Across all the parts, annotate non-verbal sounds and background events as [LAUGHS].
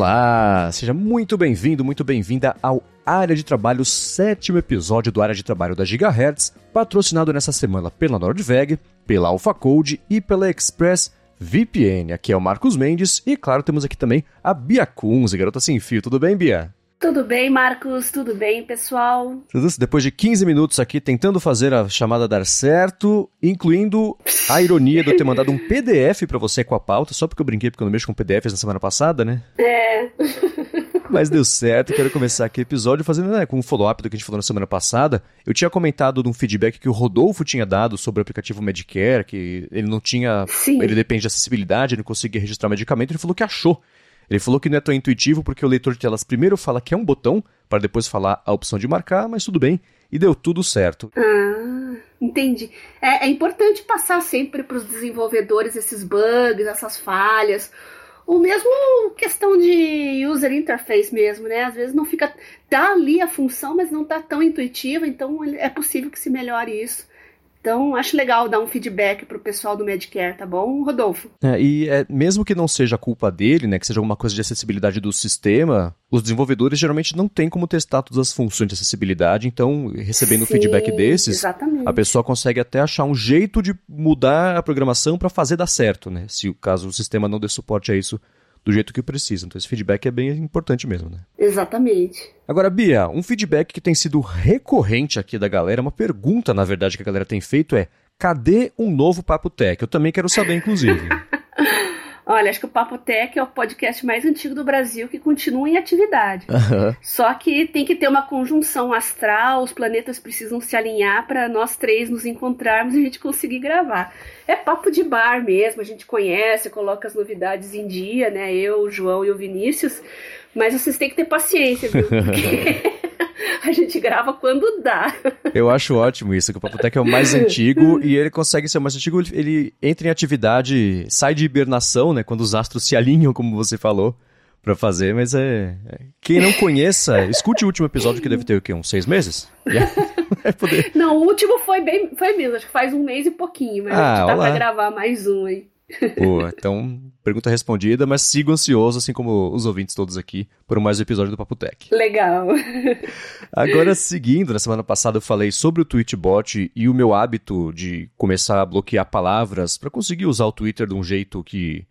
Olá, seja muito bem-vindo, muito bem-vinda ao Área de Trabalho, sétimo episódio do Área de Trabalho da Gigahertz, patrocinado nessa semana pela Nordveg, pela AlphaCode e pela Express VPN. Aqui é o Marcos Mendes e, claro, temos aqui também a Bia Kunze, garota sem fio. Tudo bem, Bia? Tudo bem, Marcos? Tudo bem, pessoal? Depois de 15 minutos aqui tentando fazer a chamada dar certo, incluindo a ironia de eu ter mandado um [LAUGHS] PDF para você com a pauta, só porque eu brinquei porque eu não mexo com PDFs na semana passada, né? É. Mas deu certo, quero começar aqui o episódio fazendo né, com um follow-up do que a gente falou na semana passada. Eu tinha comentado de um feedback que o Rodolfo tinha dado sobre o aplicativo Medicare, que ele não tinha. Sim. Ele depende de acessibilidade, ele não conseguia registrar medicamento, ele falou que achou. Ele falou que não é tão intuitivo porque o leitor de telas primeiro fala que é um botão, para depois falar a opção de marcar, mas tudo bem, e deu tudo certo. Ah, entendi. É, é importante passar sempre para os desenvolvedores esses bugs, essas falhas. Ou mesmo questão de user interface mesmo, né? Às vezes não fica. Tá ali a função, mas não tá tão intuitiva, então é possível que se melhore isso. Então, acho legal dar um feedback pro pessoal do Medicare, tá bom, Rodolfo? É, e é, mesmo que não seja culpa dele, né, que seja alguma coisa de acessibilidade do sistema, os desenvolvedores geralmente não têm como testar todas as funções de acessibilidade, então, recebendo Sim, feedback desses, exatamente. a pessoa consegue até achar um jeito de mudar a programação para fazer dar certo, né, se o caso o sistema não dê suporte a isso do jeito que precisa. Então esse feedback é bem importante mesmo, né? Exatamente. Agora, Bia, um feedback que tem sido recorrente aqui da galera, uma pergunta, na verdade, que a galera tem feito é: cadê um novo Papo Tech? Eu também quero saber, inclusive. [LAUGHS] Olha, acho que o Papo Tech é o podcast mais antigo do Brasil que continua em atividade. Aham. Só que tem que ter uma conjunção astral, os planetas precisam se alinhar para nós três nos encontrarmos e a gente conseguir gravar. É papo de bar mesmo, a gente conhece, coloca as novidades em dia, né? Eu, o João e o Vinícius. Mas vocês têm que ter paciência, viu? [LAUGHS] Porque [LAUGHS] a gente grava quando dá. Eu acho ótimo isso, que o Papotec é o mais antigo [LAUGHS] e ele consegue ser o mais antigo, ele, entra em atividade, sai de hibernação, né, quando os astros se alinham, como você falou, pra fazer, mas é... é- Quem não conheça, escute o último episódio que deve ter o quê, uns seis meses? [LAUGHS] Vai poder... Não, o último foi bem, foi mesmo, acho que faz um mês e pouquinho, mas Ah, a gente dá olá. pra gravar mais um aí. Pô, então, pergunta respondida, mas sigo ansioso, assim como os ouvintes todos aqui, por mais um episódio do Papotec. Legal. Agora, seguindo, na semana passada eu falei sobre o Tweetbot e o meu hábito de começar a bloquear palavras para conseguir usar o Twitter de um jeito que,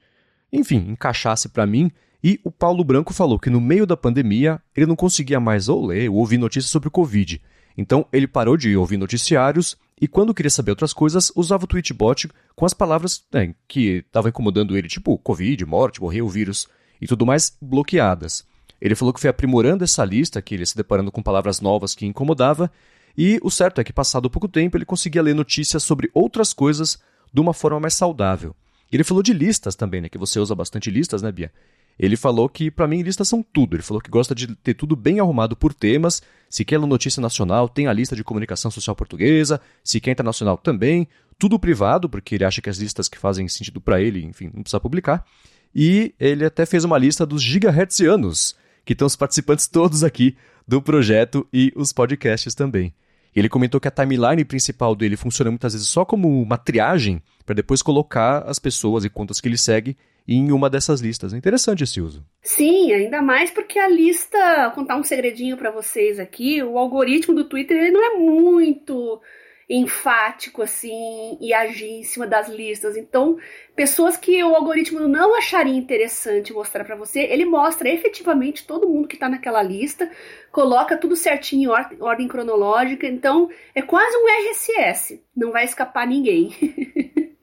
enfim, encaixasse para mim. E o Paulo Branco falou que no meio da pandemia ele não conseguia mais ou ler ou ouvir notícias sobre o Covid. Então ele parou de ouvir noticiários e quando queria saber outras coisas, usava o Tweetbot com as palavras né, que estavam incomodando ele, tipo Covid, morte, morreu vírus e tudo mais, bloqueadas. Ele falou que foi aprimorando essa lista, que ele ia se deparando com palavras novas que incomodava, e o certo é que, passado pouco tempo, ele conseguia ler notícias sobre outras coisas de uma forma mais saudável. Ele falou de listas também, né? Que você usa bastante listas, né, Bia? Ele falou que, pra mim, listas são tudo. Ele falou que gosta de ter tudo bem arrumado por temas. Se quer notícia nacional, tem a lista de comunicação social portuguesa. Se quer internacional, também. Tudo privado, porque ele acha que as listas que fazem sentido pra ele, enfim, não precisa publicar. E ele até fez uma lista dos gigahertzianos, que estão os participantes todos aqui do projeto e os podcasts também. Ele comentou que a timeline principal dele funciona muitas vezes só como uma triagem para depois colocar as pessoas e contas que ele segue em uma dessas listas. É interessante esse uso. Sim, ainda mais porque a lista, vou contar um segredinho pra vocês aqui, o algoritmo do Twitter ele não é muito enfático assim e agir em cima das listas. Então, pessoas que o algoritmo não acharia interessante mostrar pra você, ele mostra efetivamente todo mundo que tá naquela lista, coloca tudo certinho em or- ordem cronológica. Então, é quase um RSS, não vai escapar ninguém. [LAUGHS]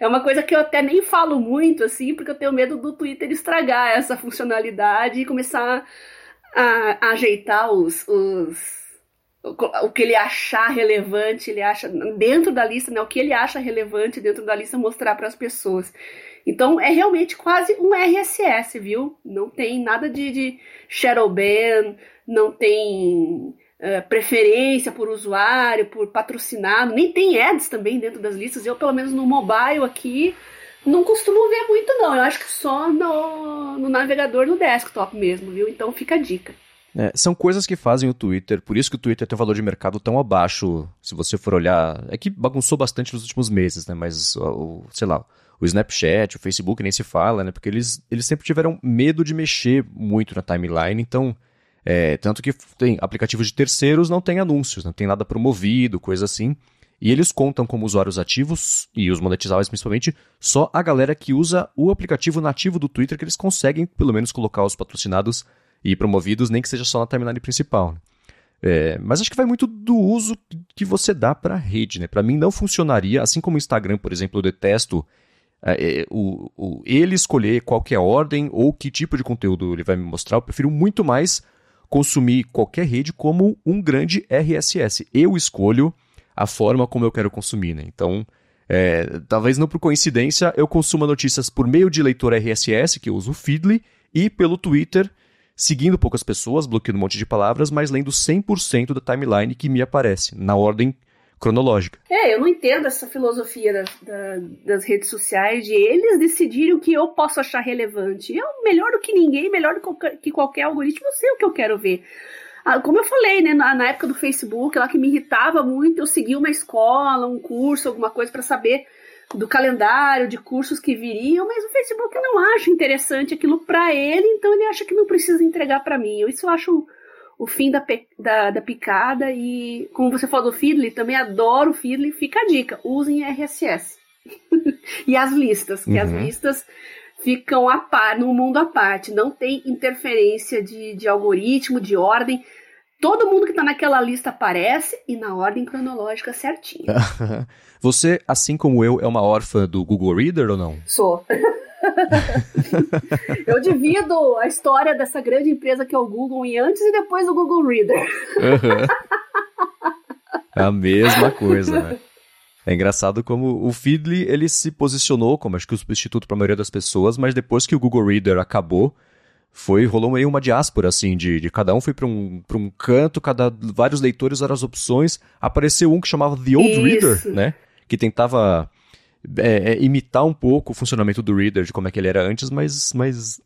É uma coisa que eu até nem falo muito, assim, porque eu tenho medo do Twitter estragar essa funcionalidade e começar a, a ajeitar os, os, o, que ele achar relevante, ele acha dentro da lista, né? O que ele acha relevante dentro da lista mostrar para as pessoas. Então é realmente quase um RSS, viu? Não tem nada de, de shadow ban, não tem eh, preferência por usuário, por patrocinado, nem tem ads também dentro das listas. Eu, pelo menos no mobile aqui, não costumo ver muito, não. Eu acho que só no, no navegador no desktop mesmo, viu? Então fica a dica. É, são coisas que fazem o Twitter, por isso que o Twitter tem um valor de mercado tão abaixo, se você for olhar. É que bagunçou bastante nos últimos meses, né? Mas, o, sei lá, o Snapchat, o Facebook nem se fala, né? Porque eles, eles sempre tiveram medo de mexer muito na timeline, então. É, tanto que tem aplicativos de terceiros não tem anúncios, não tem nada promovido, coisa assim. E eles contam como usuários ativos, e os monetizáveis principalmente, só a galera que usa o aplicativo nativo do Twitter, que eles conseguem pelo menos colocar os patrocinados e promovidos, nem que seja só na timeline principal. Né? É, mas acho que vai muito do uso que você dá para a rede. Né? Para mim não funcionaria, assim como o Instagram, por exemplo, eu detesto é, é, o, o, ele escolher qual é a ordem ou que tipo de conteúdo ele vai me mostrar. Eu prefiro muito mais consumir qualquer rede como um grande RSS. Eu escolho a forma como eu quero consumir. Né? Então, é, talvez não por coincidência, eu consuma notícias por meio de leitor RSS, que eu uso o Feedly, e pelo Twitter, seguindo poucas pessoas, bloqueando um monte de palavras, mas lendo 100% da timeline que me aparece, na ordem cronológica. É, eu não entendo essa filosofia das, das redes sociais de eles decidirem o que eu posso achar relevante. Eu, melhor do que ninguém, melhor do que qualquer algoritmo, eu sei o que eu quero ver. Ah, como eu falei, né, na, época do Facebook, lá que me irritava muito, eu segui uma escola, um curso, alguma coisa para saber do calendário de cursos que viriam, mas o Facebook não acha interessante aquilo para ele, então ele acha que não precisa entregar para mim. Isso eu acho o fim da, da, da, picada e, como você falou do Feedly, também adoro o Feedly, fica a dica, usem RSS. [LAUGHS] e as listas, que uhum. as listas ficam a par, no mundo à parte, não tem interferência de, de algoritmo, de ordem. Todo mundo que está naquela lista aparece e na ordem cronológica certinha. [LAUGHS] Você, assim como eu, é uma órfã do Google Reader ou não? Sou. [LAUGHS] eu divido a história dessa grande empresa que é o Google em antes e depois do Google Reader. Uhum. A mesma coisa, né? É engraçado como o Feedly ele se posicionou como acho que o substituto para a maioria das pessoas, mas depois que o Google Reader acabou, foi rolou meio uma diáspora assim de, de cada um foi para um, um canto, cada vários leitores eram as opções. Apareceu um que chamava The Old Isso. Reader, né? Que tentava é, é, imitar um pouco o funcionamento do Reader, de como é que ele era antes, mas, mas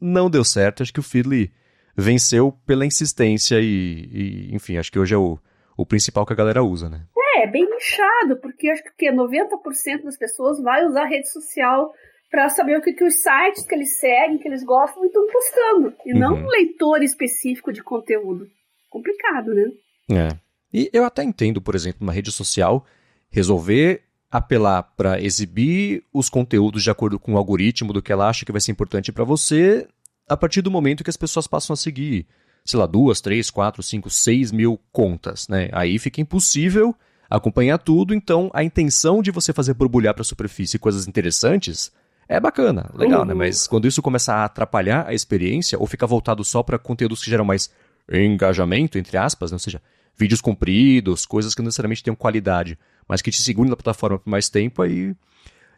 não deu certo. Acho que o Feedly venceu pela insistência e, e, enfim, acho que hoje é o, o principal que a galera usa, né? É, é bem nichado, porque acho que 90% das pessoas vai usar a rede social para saber o que, que os sites que eles seguem, que eles gostam, estão postando. E uhum. não um leitor específico de conteúdo. Complicado, né? É. E eu até entendo, por exemplo, uma rede social resolver apelar para exibir os conteúdos de acordo com o algoritmo do que ela acha que vai ser importante para você, a partir do momento que as pessoas passam a seguir, sei lá, duas, três, quatro, cinco, seis mil contas, né? Aí fica impossível acompanhar tudo, então a intenção de você fazer borbulhar para a superfície coisas interessantes é bacana, legal, né? uhum. né? Mas quando isso começa a atrapalhar a experiência ou fica voltado só para conteúdos que geram mais engajamento, entre aspas, né? ou seja, vídeos compridos, coisas que não necessariamente tenham qualidade, mas que te segurem na plataforma por mais tempo, aí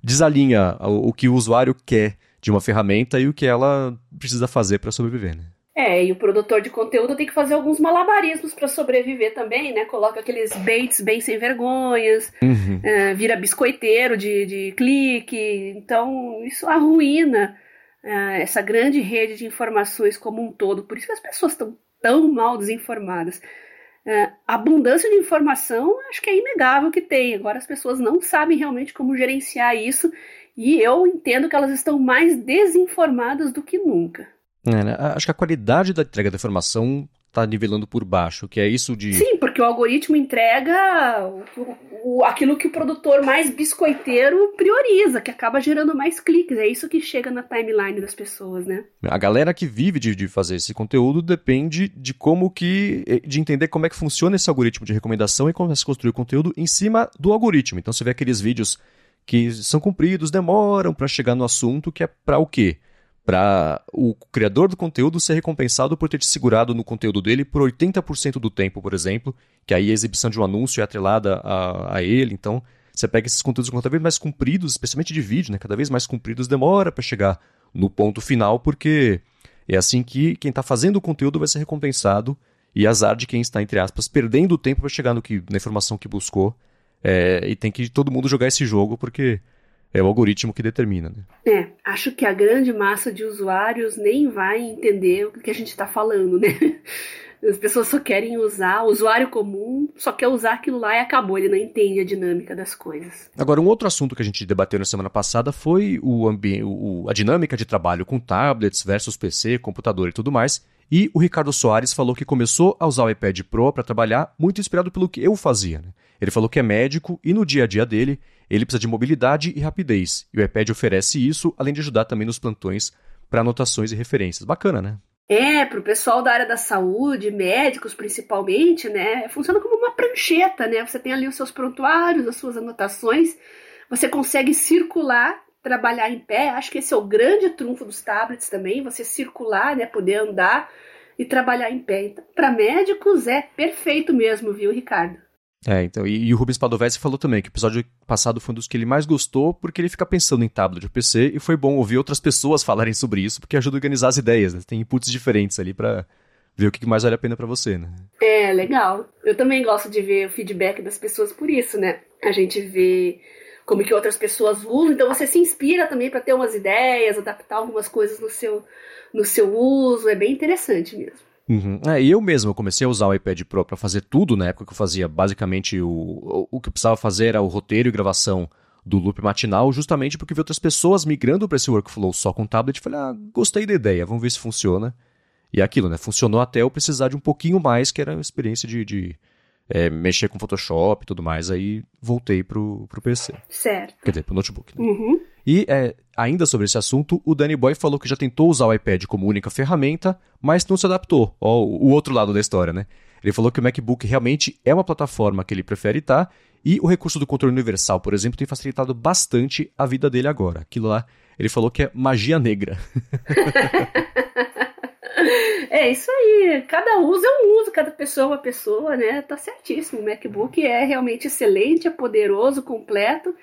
desalinha o, o que o usuário quer de uma ferramenta e o que ela precisa fazer para sobreviver, né? É, e o produtor de conteúdo tem que fazer alguns malabarismos para sobreviver também, né? Coloca aqueles baits bem sem vergonhas, uhum. é, vira biscoiteiro de, de clique. Então, isso arruína é, essa grande rede de informações como um todo. Por isso que as pessoas estão tão mal desinformadas. É, abundância de informação, acho que é inegável que tem. Agora, as pessoas não sabem realmente como gerenciar isso. E eu entendo que elas estão mais desinformadas do que nunca. É, né? Acho que a qualidade da entrega da informação está nivelando por baixo, que é isso de. Sim, porque o algoritmo entrega o, o, aquilo que o produtor mais biscoiteiro prioriza, que acaba gerando mais cliques. É isso que chega na timeline das pessoas, né? A galera que vive de, de fazer esse conteúdo depende de como que. de entender como é que funciona esse algoritmo de recomendação e começa a construir o conteúdo em cima do algoritmo. Então você vê aqueles vídeos que são compridos, demoram para chegar no assunto, que é para o quê? Para o criador do conteúdo ser recompensado por ter te segurado no conteúdo dele por 80% do tempo, por exemplo, que aí a exibição de um anúncio é atrelada a, a ele, então você pega esses conteúdos cada vez mais compridos, especialmente de vídeo, né, cada vez mais compridos, demora para chegar no ponto final, porque é assim que quem está fazendo o conteúdo vai ser recompensado e azar de quem está, entre aspas, perdendo o tempo para chegar no que, na informação que buscou, é, e tem que todo mundo jogar esse jogo, porque é o algoritmo que determina. Né? É, acho que a grande massa de usuários nem vai entender o que a gente está falando, né? [LAUGHS] As pessoas só querem usar, o usuário comum só quer usar aquilo lá e acabou, ele não entende a dinâmica das coisas. Agora, um outro assunto que a gente debateu na semana passada foi o o, a dinâmica de trabalho com tablets versus PC, computador e tudo mais. E o Ricardo Soares falou que começou a usar o iPad Pro para trabalhar muito inspirado pelo que eu fazia. Né? Ele falou que é médico e no dia a dia dele ele precisa de mobilidade e rapidez. E o iPad oferece isso, além de ajudar também nos plantões para anotações e referências. Bacana, né? É, para o pessoal da área da saúde, médicos principalmente, né? Funciona como uma prancheta, né? Você tem ali os seus prontuários, as suas anotações, você consegue circular, trabalhar em pé. Acho que esse é o grande trunfo dos tablets também, você circular, né? Poder andar e trabalhar em pé. Então, para médicos é perfeito mesmo, viu, Ricardo? É, então, e, e o Rubens Padovese falou também que o episódio passado foi um dos que ele mais gostou, porque ele fica pensando em tablet ou PC, e foi bom ouvir outras pessoas [LAUGHS] falarem sobre isso, porque ajuda a organizar as ideias, né? Tem inputs diferentes ali para ver o que mais vale a pena para você, né? É, legal. Eu também gosto de ver o feedback das pessoas por isso, né? A gente vê como que outras pessoas usam, então você se inspira também para ter umas ideias, adaptar algumas coisas no seu, no seu uso, é bem interessante mesmo. Uhum. É, e eu mesmo eu comecei a usar o iPad Pro para fazer tudo na época que eu fazia basicamente o, o, o que eu precisava fazer era o roteiro e gravação do loop matinal, justamente porque vi outras pessoas migrando para esse workflow só com tablet. Falei, ah, gostei da ideia, vamos ver se funciona. E é aquilo, né? Funcionou até eu precisar de um pouquinho mais, que era a experiência de, de é, mexer com Photoshop e tudo mais. Aí voltei pro, pro PC. Certo. Quer dizer, pro notebook. Né? Uhum. E é, ainda sobre esse assunto, o Danny Boy falou que já tentou usar o iPad como única ferramenta, mas não se adaptou. Ó, o outro lado da história, né? Ele falou que o MacBook realmente é uma plataforma que ele prefere estar, e o recurso do controle universal, por exemplo, tem facilitado bastante a vida dele agora. Aquilo lá, ele falou que é magia negra. [LAUGHS] É isso aí. Cada uso é um uso, cada pessoa é uma pessoa, né? Tá certíssimo. O MacBook é realmente excelente, é poderoso, completo.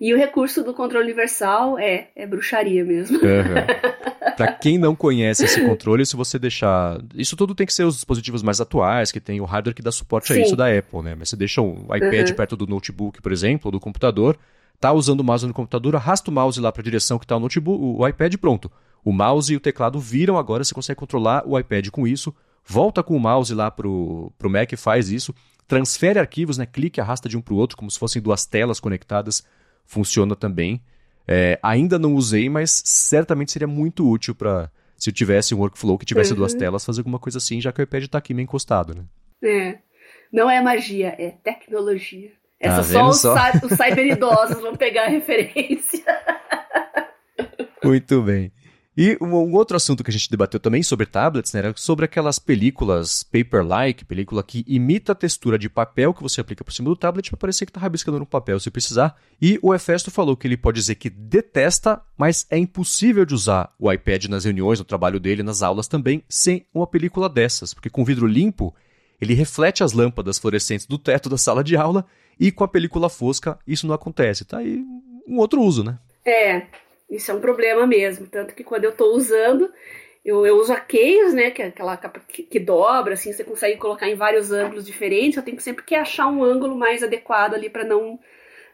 E o recurso do controle universal é, é bruxaria mesmo. Uhum. Para quem não conhece esse controle, se você deixar. Isso tudo tem que ser os dispositivos mais atuais, que tem o hardware que dá suporte Sim. a isso da Apple, né? Mas você deixa um iPad uhum. perto do notebook, por exemplo, ou do computador, tá usando o mouse no computador, arrasta o mouse lá para a direção que está o notebook, o iPad pronto. O mouse e o teclado viram agora, você consegue controlar o iPad com isso. Volta com o mouse lá pro, pro Mac, faz isso. Transfere arquivos, né? Clique, arrasta de um para o outro, como se fossem duas telas conectadas. Funciona também. É, ainda não usei, mas certamente seria muito útil para se eu tivesse um workflow que tivesse uhum. duas telas, fazer alguma coisa assim, já que o iPad está aqui meio encostado, né? É. Não é magia, é tecnologia. Essa ah, só os, só os cyberidosos vão pegar a referência. [LAUGHS] Muito bem. E um, outro assunto que a gente debateu também sobre tablets, né, era sobre aquelas películas paper-like, película que imita a textura de papel que você aplica por cima do tablet para parecer que está rabiscando no papel se precisar. E o Efesto falou que ele pode dizer que detesta, mas é impossível de usar o iPad nas reuniões, no trabalho dele, nas aulas também, sem uma película dessas, porque com vidro limpo ele reflete as lâmpadas fluorescentes do teto da sala de aula e com a película fosca isso não acontece. Tá aí um outro uso, né? É, isso é um problema mesmo. Tanto que quando eu estou usando, eu, eu, uso a case, né? Que é aquela capa que, que, dobra, assim, você consegue colocar em vários ângulos diferentes. Eu tenho sempre que achar um ângulo mais adequado ali para não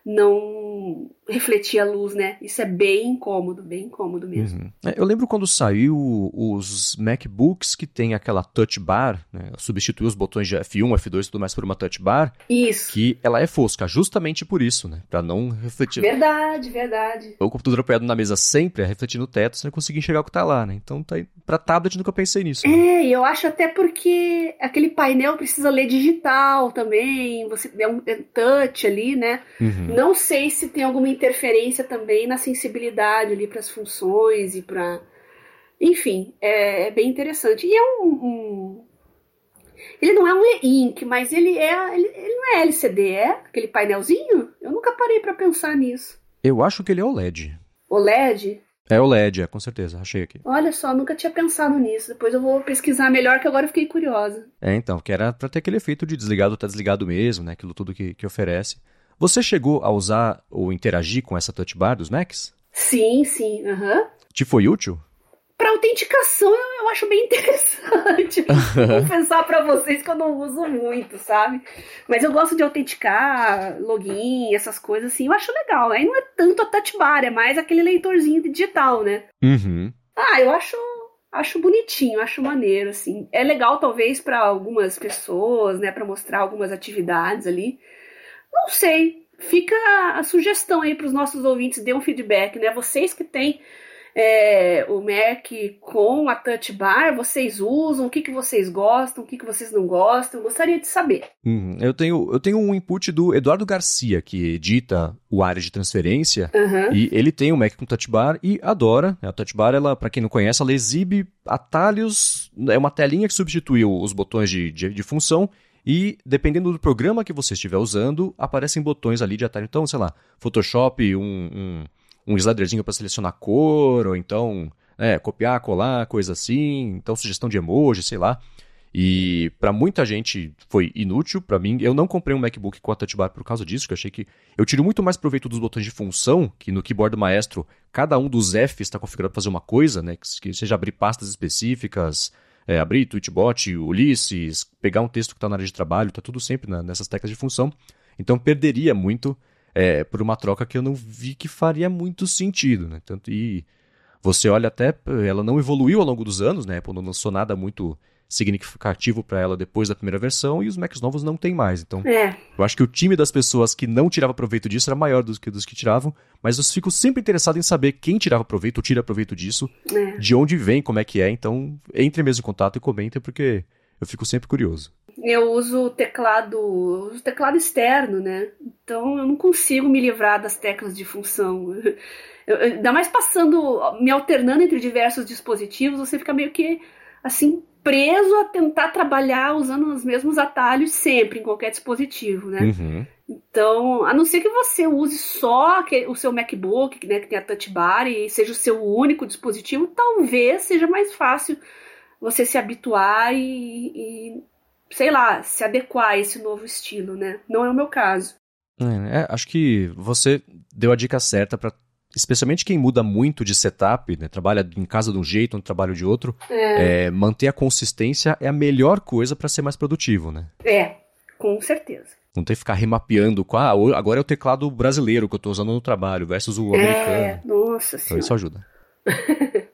não refletir a luz, né? Isso é bem incômodo, bem incômodo mesmo. Uhum. É, eu lembro quando saiu os MacBooks que tem aquela touch bar, né? Substituiu os botões de F1, F2 e tudo mais por uma touch bar. Isso. Que ela é fosca, justamente por isso, né? Pra não refletir. Verdade, verdade. O computador apoiado na mesa sempre é refletir no teto, você não conseguir enxergar o que tá lá, né? Então, tá aí. pra tablet nunca pensei nisso. Né? É, e eu acho até porque aquele painel precisa ler digital também, você é um é touch ali, né? Uhum. Não sei se tem alguma interferência também na sensibilidade ali para as funções e para. Enfim, é, é, bem interessante. E é um, um. Ele não é um e-ink, mas ele é. Ele, ele, não é LCD, é? Aquele painelzinho? Eu nunca parei para pensar nisso. Eu acho que ele é OLED. OLED? É OLED, é, com certeza, achei aqui. Olha só, nunca tinha pensado nisso. Depois eu vou pesquisar melhor, que agora eu fiquei curiosa. É, então, que era para ter aquele efeito de desligado tá desligado mesmo, né? Aquilo tudo que, que oferece. Você chegou a usar ou interagir com essa touch bar dos Macs? Sim, sim. Uhum. Te foi útil? Para autenticação eu, eu, acho bem [LAUGHS] interessante. Vou [LAUGHS] confessar para vocês que eu não uso muito, sabe? Mas eu gosto de autenticar, login, essas coisas assim. Eu acho legal. Aí não é tanto a touch bar, é mais aquele leitorzinho digital, né? Uhum. Ah, eu acho acho bonitinho, acho maneiro, assim. É legal, talvez, para algumas pessoas, né, para mostrar algumas atividades ali. Não sei. Fica a sugestão aí para os nossos ouvintes, dê um feedback, né? Vocês que têm é, o Mac com a Touch Bar, vocês usam, o que, que vocês gostam, o que, que vocês não gostam, gostaria de saber. Uhum. Eu, tenho, eu tenho um input do Eduardo Garcia, que edita o área de transferência, uhum. e ele tem o Mac com Touch Bar e adora. A Touch Bar, ela, para quem não conhece, ela exibe atalhos, é uma telinha que substitui os botões de, de, de função, e dependendo do programa que você estiver usando, aparecem botões ali de atalho. Então, sei lá, Photoshop, um, um um sliderzinho para selecionar cor, ou então é, copiar, colar, coisa assim, então sugestão de emoji, sei lá. E para muita gente foi inútil, para mim, eu não comprei um MacBook com a Touch Bar por causa disso, que eu achei que eu tiro muito mais proveito dos botões de função, que no keyboard Maestro, cada um dos Fs está configurado para fazer uma coisa, né, que seja abrir pastas específicas, é, abrir Tweetbot, Ulisses, pegar um texto que está na área de trabalho, tá tudo sempre na, nessas teclas de função. Então perderia muito é, por uma troca que eu não vi que faria muito sentido, né? Tanto e você olha até, ela não evoluiu ao longo dos anos, né? Não lançou nada muito significativo para ela depois da primeira versão e os Macs novos não tem mais. Então, é. eu acho que o time das pessoas que não tirava proveito disso era maior do que dos que tiravam, mas eu fico sempre interessado em saber quem tirava proveito ou tira proveito disso, é. de onde vem, como é que é. Então, entre mesmo em contato e comentem, porque eu fico sempre curioso eu uso teclado, uso teclado externo, né? Então eu não consigo me livrar das teclas de função. [LAUGHS] Eu, ainda mais passando, me alternando entre diversos dispositivos, você fica meio que assim preso a tentar trabalhar usando os mesmos atalhos sempre em qualquer dispositivo, né? Uhum. Então, a não ser que você use só o seu MacBook, né, que tem a Touch Bar e seja o seu único dispositivo, talvez seja mais fácil você se habituar e, e sei lá, se adequar a esse novo estilo, né? Não é o meu caso. É, é acho que você deu a dica certa para especialmente quem muda muito de setup, né, trabalha em casa de um jeito, no trabalho de outro, é. É, manter a consistência é a melhor coisa para ser mais produtivo, né? É, com certeza. Não tem que ficar remapeando com, ah, agora é o teclado brasileiro que eu estou usando no trabalho versus o é, americano. Nossa então, senhora. isso ajuda. [LAUGHS]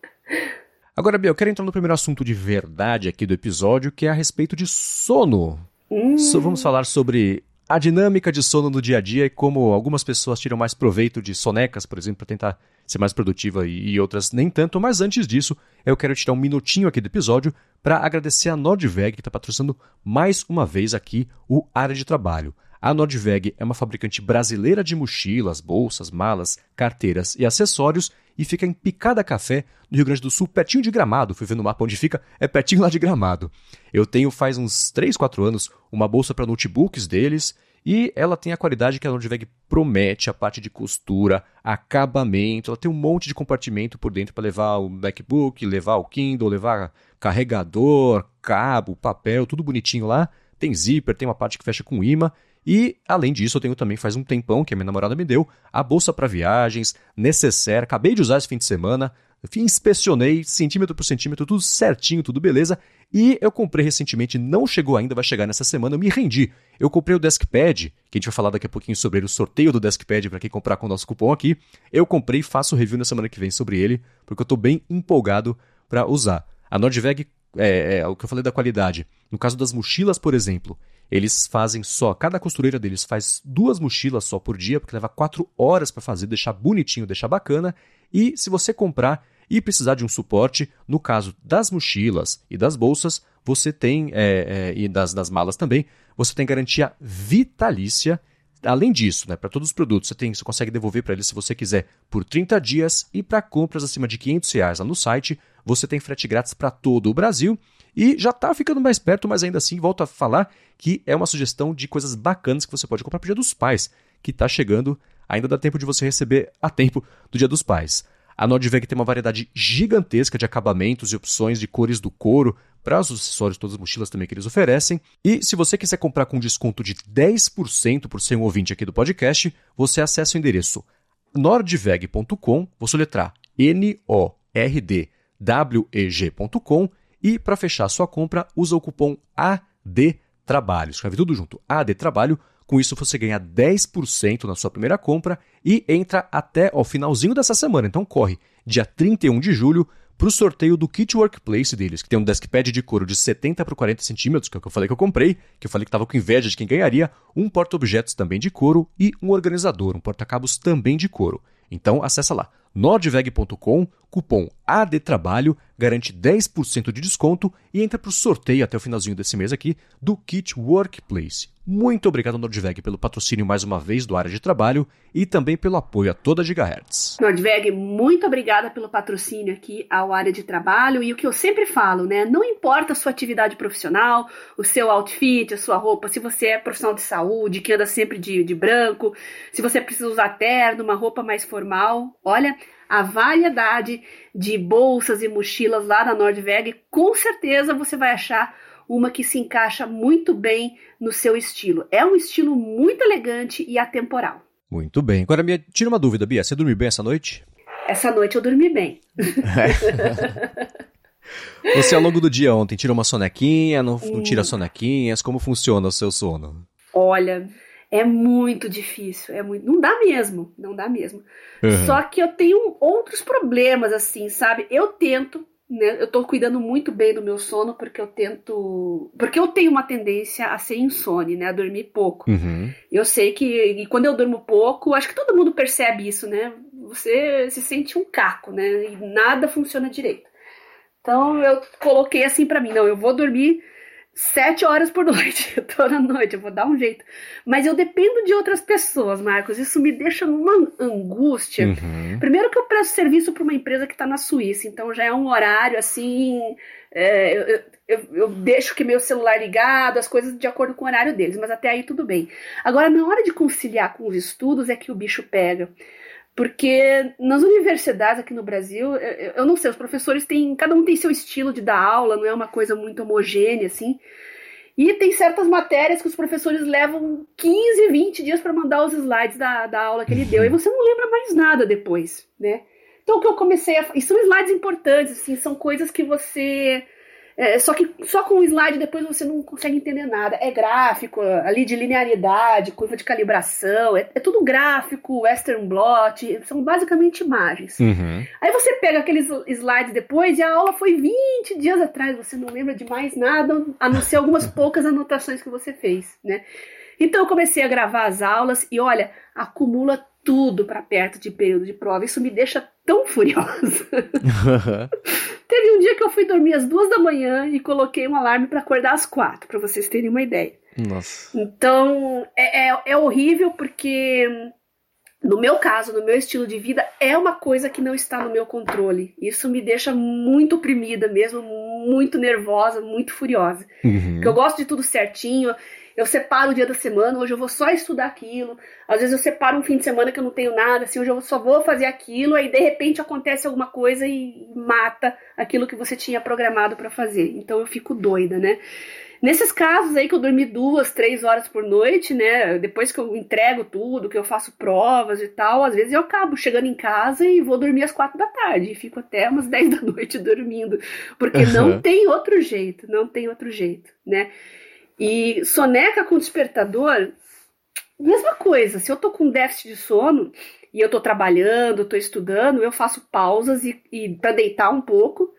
Agora, Bia, eu quero entrar no primeiro assunto de verdade aqui do episódio, que é a respeito de sono. Hum. So, vamos falar sobre a dinâmica de sono no dia a dia e como algumas pessoas tiram mais proveito de sonecas, por exemplo, para tentar ser mais produtiva e, outras nem tanto. Mas antes disso, eu quero tirar um minutinho aqui do episódio para agradecer a Nordveg, que está patrocinando mais uma vez aqui o Área de Trabalho. A Nordveg é uma fabricante brasileira de mochilas, bolsas, malas, carteiras e acessórios e fica em Picada Café, no Rio Grande do Sul, pertinho de Gramado. Fui ver no mapa onde fica, é pertinho lá de Gramado. Eu tenho faz uns 3, 4 anos uma bolsa para notebooks deles e ela tem a qualidade que a Nordveg promete, a parte de costura, acabamento, ela tem um monte de compartimento por dentro para levar o MacBook, levar o Kindle, levar carregador, cabo, papel, tudo bonitinho lá. Tem zíper, tem uma parte que fecha com imã e, além disso, eu tenho também, faz um tempão que a minha namorada me deu, a bolsa para viagens, necessaire, acabei de usar esse fim de semana, inspecionei centímetro por centímetro, tudo certinho, tudo beleza. E eu comprei recentemente, não chegou ainda, vai chegar nessa semana, eu me rendi. Eu comprei o Deskpad, que a gente vai falar daqui a pouquinho sobre ele, o sorteio do Deskpad para quem comprar com o nosso cupom aqui. Eu comprei, faço review na semana que vem sobre ele, porque eu estou bem empolgado para usar. A Nordveg, é, é o que eu falei da qualidade. No caso das mochilas, por exemplo, eles fazem só, cada costureira deles faz duas mochilas só por dia, porque leva quatro horas para fazer, deixar bonitinho, deixar bacana. E se você comprar e precisar de um suporte, no caso das mochilas e das bolsas, você tem, é, é, e das, das malas também, você tem garantia vitalícia. Além disso, né, para todos os produtos, você, tem, você consegue devolver para eles se você quiser por 30 dias e para compras acima de 500 reais lá no site, você tem frete grátis para todo o Brasil e já está ficando mais perto, mas ainda assim volto a falar que é uma sugestão de coisas bacanas que você pode comprar para o Dia dos Pais, que está chegando, ainda dá tempo de você receber a tempo do Dia dos Pais. A Nordveg tem uma variedade gigantesca de acabamentos e opções de cores do couro para os acessórios, todas as mochilas também que eles oferecem. E se você quiser comprar com desconto de 10% por ser um ouvinte aqui do podcast, você acessa o endereço nordveg.com, vou soletrar N-O-R-D-W-E-G.com e para fechar sua compra, usa o cupom ADTRABALHO. Escreve tudo junto, AD Trabalho. Com isso você ganha 10% na sua primeira compra e entra até o finalzinho dessa semana. Então corre, dia 31 de julho, para o sorteio do kit workplace deles, que tem um deskpad de couro de 70 por 40 centímetros, que é o que eu falei que eu comprei, que eu falei que estava com inveja de quem ganharia, um porta-objetos também de couro e um organizador, um porta-cabos também de couro. Então acessa lá, nordveg.com, cupom ADTrabalho, garante 10% de desconto e entra para o sorteio até o finalzinho desse mês aqui do Kit Workplace. Muito obrigado, Nordveg, pelo patrocínio mais uma vez do área de trabalho e também pelo apoio a toda a Gigahertz. Nordveg, muito obrigada pelo patrocínio aqui ao área de trabalho e o que eu sempre falo, né? Não importa a sua atividade profissional, o seu outfit, a sua roupa, se você é profissional de saúde, que anda sempre de, de branco, se você precisa usar terno, uma roupa mais formal, olha, a variedade de bolsas e mochilas lá da Nordveg, com certeza você vai achar uma que se encaixa muito bem no seu estilo. É um estilo muito elegante e atemporal. Muito bem. Agora, Bia, tira uma dúvida, Bia. Você dormiu bem essa noite? Essa noite eu dormi bem. [LAUGHS] Você, ao longo do dia ontem, tira uma sonequinha, não, não tira sonequinhas? Como funciona o seu sono? Olha, é muito difícil, é muito, não dá mesmo, não dá mesmo. Uhum. Só que eu tenho outros problemas assim, sabe? Eu tento né? Eu tô cuidando muito bem do meu sono porque eu tento. Porque eu tenho uma tendência a ser insone, né? A dormir pouco. Uhum. Eu sei que e quando eu durmo pouco, acho que todo mundo percebe isso, né? Você se sente um caco, né? E nada funciona direito. Então eu coloquei assim para mim: não, eu vou dormir sete horas por [LAUGHS] noite, toda noite, eu vou dar um jeito. Mas eu dependo de outras pessoas, Marcos. Isso me deixa numa angústia. Uhum. Primeiro que eu presto serviço para uma empresa que está na Suíça, então já é um horário assim. É, eu, eu, eu, deixo que meu celular ligado, as coisas de acordo com o horário deles, mas até aí tudo bem. Agora, na hora de conciliar com os estudos, é que o bicho pega. Porque nas universidades aqui no Brasil, eu não sei, os professores têm. Cada um tem seu estilo de dar aula, não é uma coisa muito homogênea, assim. E tem certas matérias que os professores levam 15, 20 dias para mandar os slides da, da aula que ele deu. E você não lembra mais nada depois, né? Então o que eu comecei a. E são slides importantes, assim, são coisas que você é, só que só com o slide depois você não consegue entender nada. É gráfico, ali de linearidade, curva de calibração, é, é tudo gráfico, western blot, são basicamente imagens. Uhum. Aí você pega aqueles slides depois e a aula foi 20 dias atrás, você não lembra de mais nada, a não ser algumas [LAUGHS] poucas anotações que você fez, né? Então eu comecei a gravar as aulas e olha, acumula tudo para perto de período de prova. Isso me deixa tão furiosa. [LAUGHS] Teve um dia que eu fui dormir às duas da manhã e coloquei um alarme para acordar às quatro, para vocês terem uma ideia. Nossa. Então, é, é, é, horrível porque, no meu caso, no meu estilo de vida, é uma coisa que não está no meu controle. Isso me deixa muito oprimida mesmo, muito nervosa, muito furiosa. Uhum. Porque eu gosto de tudo certinho eu separo o dia da semana, hoje eu vou só estudar aquilo. Às vezes eu separo um fim de semana que eu não tenho nada, assim, hoje eu só vou fazer aquilo, aí de repente acontece alguma coisa e mata aquilo que você tinha programado para fazer. Então eu fico doida, né? Nesses casos aí que eu dormi duas, três horas por noite, né? Depois que eu entrego tudo, que eu faço provas e tal, às vezes eu acabo chegando em casa e vou dormir às quatro da tarde. E fico até umas [LAUGHS] dez da noite dormindo. Porque uhum. não tem outro jeito, não tem outro jeito, né? E soneca com despertador, mesma coisa. Se eu tô com déficit de sono e eu tô trabalhando, tô estudando, eu faço pausas e, e para deitar um pouco.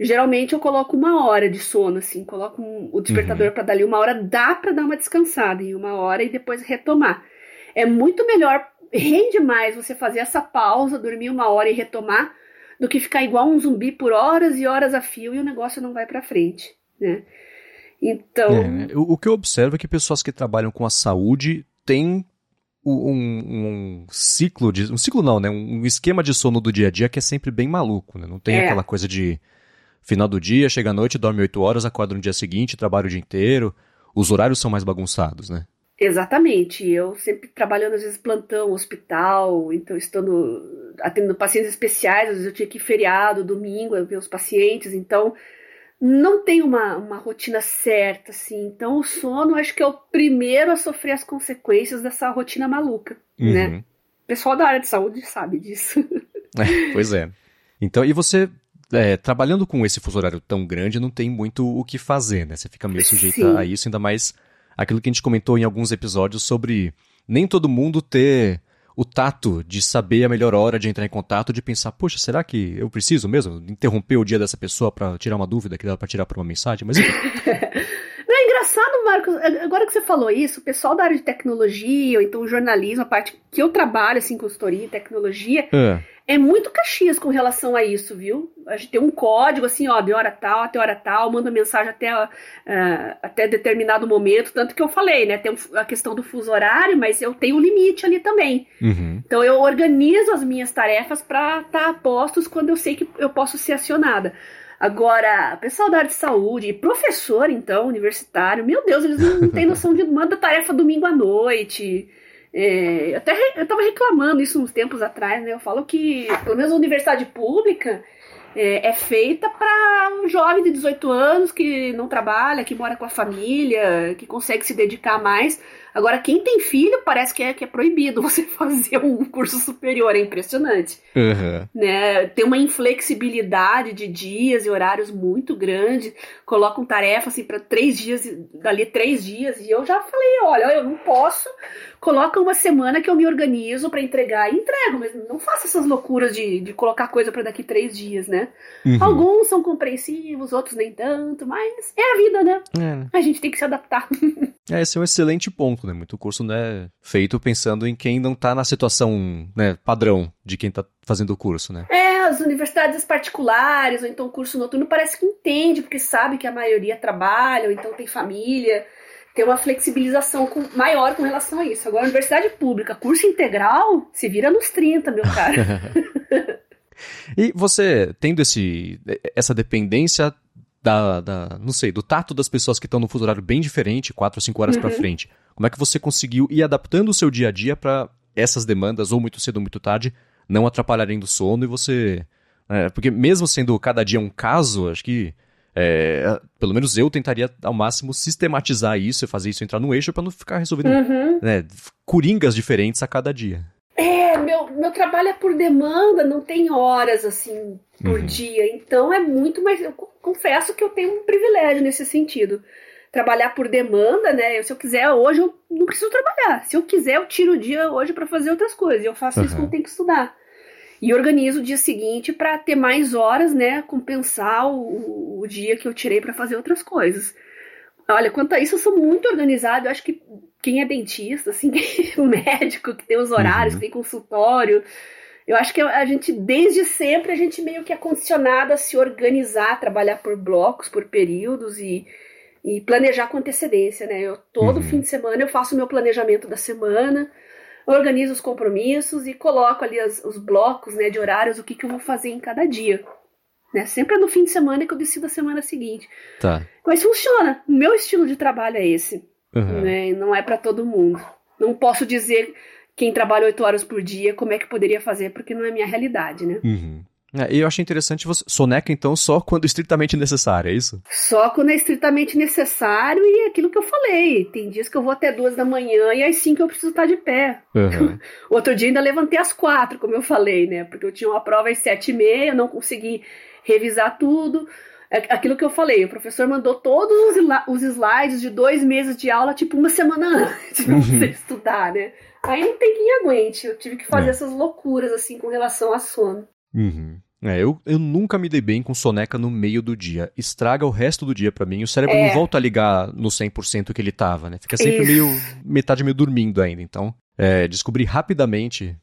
Geralmente eu coloco uma hora de sono, assim, coloco um, o despertador uhum. para dali uma hora, dá para dar uma descansada em uma hora e depois retomar. É muito melhor, rende mais você fazer essa pausa, dormir uma hora e retomar, do que ficar igual um zumbi por horas e horas a fio e o negócio não vai para frente, né? Então. É, o, o, que eu observo é que pessoas que trabalham com a saúde têm um, um, ciclo de. Um ciclo não, né? Um esquema de sono do dia a dia que é sempre bem maluco, né? Não tem é. aquela coisa de final do dia, chega à noite, dorme 8 horas, acorda no dia seguinte, trabalha o dia inteiro. Os horários são mais bagunçados, né? Exatamente. Eu sempre trabalhando, às vezes, plantão, hospital, então estando atendendo pacientes especiais, às vezes eu tinha que ir feriado, domingo, eu ver os pacientes, então não tem uma, uma rotina certa, assim. Então, o sono acho que é o primeiro a sofrer as consequências dessa rotina maluca, uhum. né? O pessoal da área de saúde sabe disso. É, pois é. Então, e você, é, trabalhando com esse fuso horário tão grande, não tem muito o que fazer, né? Você fica meio sujeito Sim. a isso, ainda mais aquilo que a gente comentou em alguns episódios sobre nem todo mundo ter o tato de saber a melhor hora de entrar em contato, de pensar, poxa, será que eu preciso mesmo interromper o dia dessa pessoa para tirar uma dúvida que dá para tirar por uma mensagem? Mas enfim. [LAUGHS] Marcos, agora que você falou isso, o pessoal da área de tecnologia, ou então jornalismo, a parte que eu trabalho, assim, consultoria em tecnologia, é é muito caxias com relação a isso, viu? A gente tem um código assim, ó, de hora tal até hora tal, manda mensagem até, uh, até determinado momento, tanto que eu falei, né? Tem a questão do fuso horário, mas eu tenho um limite ali também. Uhum. Então eu organizo as minhas tarefas para estar tá postos quando eu sei que eu posso ser acionada. Agora, pessoal da área de saúde, professor, então, universitário, meu Deus, eles não têm [LAUGHS] noção de manda tarefa domingo à noite. É, até eu estava reclamando isso uns tempos atrás, né? Eu falo que, pelo menos a universidade pública, é, é feita para um jovem de 18 anos que não trabalha, que mora com a família, que consegue se dedicar mais. Agora, quem tem filho, parece que é, que é proibido [LAUGHS] você fazer um curso superior, é impressionante. Uhum. Né? Tem uma inflexibilidade de dias e horários muito grande, colocam tarefa assim para três dias, dali três dias, e eu já falei: olha, eu não posso, coloca uma semana que eu me organizo para entregar e entrego, mas não faça essas loucuras de, de colocar coisa para daqui três dias, né? Uhum. Alguns são compreensivos, outros nem tanto, mas é a vida, né? É. A gente tem que se adaptar. [LAUGHS] É, esse é um excelente ponto, né? Muito curso não é feito pensando em quem não tá na situação né, padrão de quem tá fazendo o curso, né? É, as universidades particulares, ou então o curso noturno, parece que entende, porque sabe que a maioria trabalha, ou então tem família tem uma flexibilização com, maior com relação a isso. Agora, universidade pública, curso integral, se vira nos 30, meu cara. [LAUGHS] e você, tendo esse, essa dependência da, da, não sei, do tato das pessoas que estão no fuso horário bem diferente, 4 ou 5 horas uhum. para frente, como é que você conseguiu ir adaptando o seu dia a dia para essas demandas, ou muito cedo ou muito tarde, não atrapalharem do sono e você... É, porque mesmo sendo cada dia um caso, acho que é, pelo menos eu tentaria ao máximo sistematizar isso e fazer isso entrar no eixo para não ficar resolvendo uhum. né, coringas diferentes a cada dia. É, meu, meu trabalho é por demanda, não tem horas assim por uhum. dia, então é muito mais. Eu confesso que eu tenho um privilégio nesse sentido. Trabalhar por demanda, né? Se eu quiser hoje, eu não preciso trabalhar. Se eu quiser, eu tiro o dia hoje para fazer outras coisas. Eu faço uhum. isso quando tenho que estudar e organizo o dia seguinte para ter mais horas, né, compensar o, o dia que eu tirei para fazer outras coisas. Olha, quanto a isso, eu sou muito organizada. Eu acho que quem é dentista, assim, [LAUGHS] o médico que tem os horários, uhum. que tem consultório, eu acho que a gente, desde sempre, a gente meio que é condicionado a se organizar, trabalhar por blocos, por períodos e, e planejar com antecedência, né? Eu, todo uhum. fim de semana eu faço o meu planejamento da semana, organizo os compromissos e coloco ali as, os blocos né, de horários, o que, que eu vou fazer em cada dia. Né? Sempre é no fim de semana que eu decido a semana seguinte. Tá. Mas funciona. O meu estilo de trabalho é esse. Uhum. Né? Não é para todo mundo. Não posso dizer quem trabalha oito horas por dia como é que poderia fazer, porque não é minha realidade, né? Uhum. É, e eu achei interessante você soneca então só quando estritamente necessário, é isso? Só quando é estritamente necessário e é aquilo que eu falei. Tem dias que eu vou até duas da manhã e às cinco eu preciso estar de pé. Uhum. [LAUGHS] Outro dia ainda levantei às quatro, como eu falei, né? Porque eu tinha uma prova às sete e meia, eu não consegui revisar tudo. É aquilo que eu falei, o professor mandou todos os slides de dois meses de aula, tipo uma semana [LAUGHS] antes pra você uhum. estudar, né? Aí não tem quem aguente. Eu tive que fazer é. essas loucuras, assim, com relação a sono. Uhum. É, eu, eu nunca me dei bem com soneca no meio do dia. Estraga o resto do dia para mim. O cérebro é. não volta a ligar no 100% que ele tava, né? Fica sempre Isso. meio. metade meio dormindo ainda. Então, é, descobri rapidamente,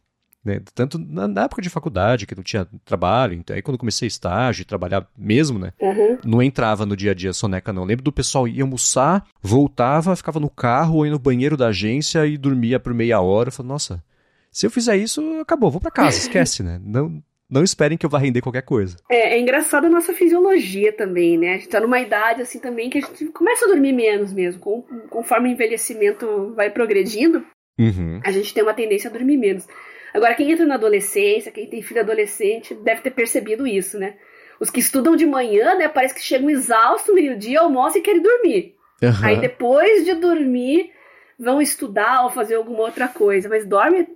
né? Tanto na, na, época de faculdade, que não tinha trabalho. Então, aí quando comecei estágio, trabalhar mesmo, né? Uhum. Não entrava no dia a dia soneca, não. Lembro do pessoal ir almoçar, voltava, ficava no carro ou no banheiro da agência e dormia por meia hora. Eu falei, nossa. Se eu fizer isso, acabou, vou para casa, esquece, né? Não, não esperem que eu vá render qualquer coisa. É, é engraçado a nossa fisiologia também, né? A gente tá numa idade assim também que a gente começa a dormir menos mesmo. Com, conforme o envelhecimento vai progredindo, uhum. a gente tem uma tendência a dormir menos. Agora, quem entra na adolescência, quem tem filho adolescente, deve ter percebido isso, né? Os que estudam de manhã, né, parece que chegam exaustos no meio-dia, almoçam e querem dormir. Uhum. Aí depois de dormir, vão estudar ou fazer alguma outra coisa, mas dorme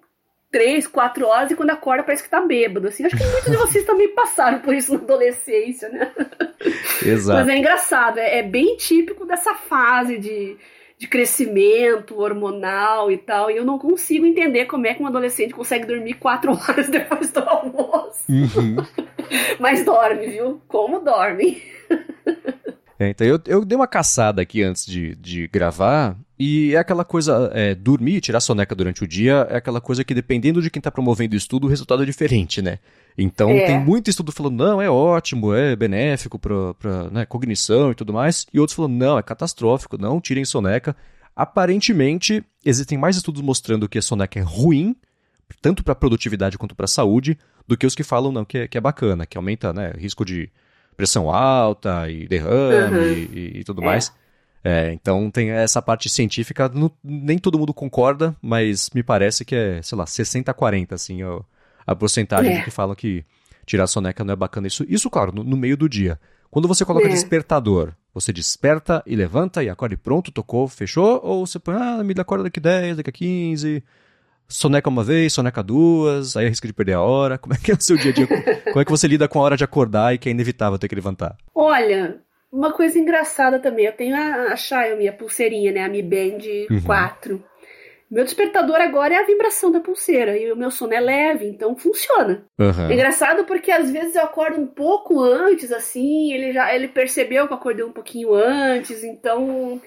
três, quatro horas e quando acorda parece que tá bêbado. Assim, acho que muitos de vocês também passaram por isso na adolescência, né? Exato. Mas é engraçado, é, é bem típico dessa fase de, de crescimento hormonal e tal. E eu não consigo entender como é que um adolescente consegue dormir quatro [LAUGHS] horas depois do almoço. Uhum. [LAUGHS] Mas dorme, viu? Como dorme. [LAUGHS] É, então eu, eu dei uma caçada aqui antes de, de gravar, e é aquela coisa, é, dormir, tirar soneca durante o dia, é aquela coisa que dependendo de quem está promovendo o estudo, o resultado é diferente, né? Então é. tem muito estudo falando, não, é ótimo, é benéfico para né, cognição e tudo mais, e outros falando, não, é catastrófico, não tirem soneca. Aparentemente, existem mais estudos mostrando que a soneca é ruim, tanto para produtividade quanto para saúde, do que os que falam, não, que é, que é bacana, que aumenta né, risco de pressão alta e derrame uhum. e, e, tudo é. mais. É, então tem essa parte científica, nem todo mundo concorda, mas me parece que é, sei lá, 60 a 40, assim, a, a porcentagem é. que falam que tirar soneca não é bacana. Isso, isso claro, no, no meio do dia. Quando você coloca é. despertador, você desperta e levanta e acorda e pronto, tocou, fechou? Ou você põe, ah, me acorda daqui 10, daqui 15, soneca uma vez, soneca duas, aí arrisca de perder a hora. Como é que é o seu dia a dia? [LAUGHS] Como é que você lida com a hora de acordar e que é inevitável ter que levantar? Olha, uma coisa engraçada também, eu tenho a, a Xiaomi, a pulseirinha, né, a Mi Band uhum. 4. Meu despertador agora é a vibração da pulseira e o meu sono é leve, então funciona. Uhum. É engraçado porque às vezes eu acordo um pouco antes, assim, ele já ele percebeu que eu acordei um pouquinho antes, então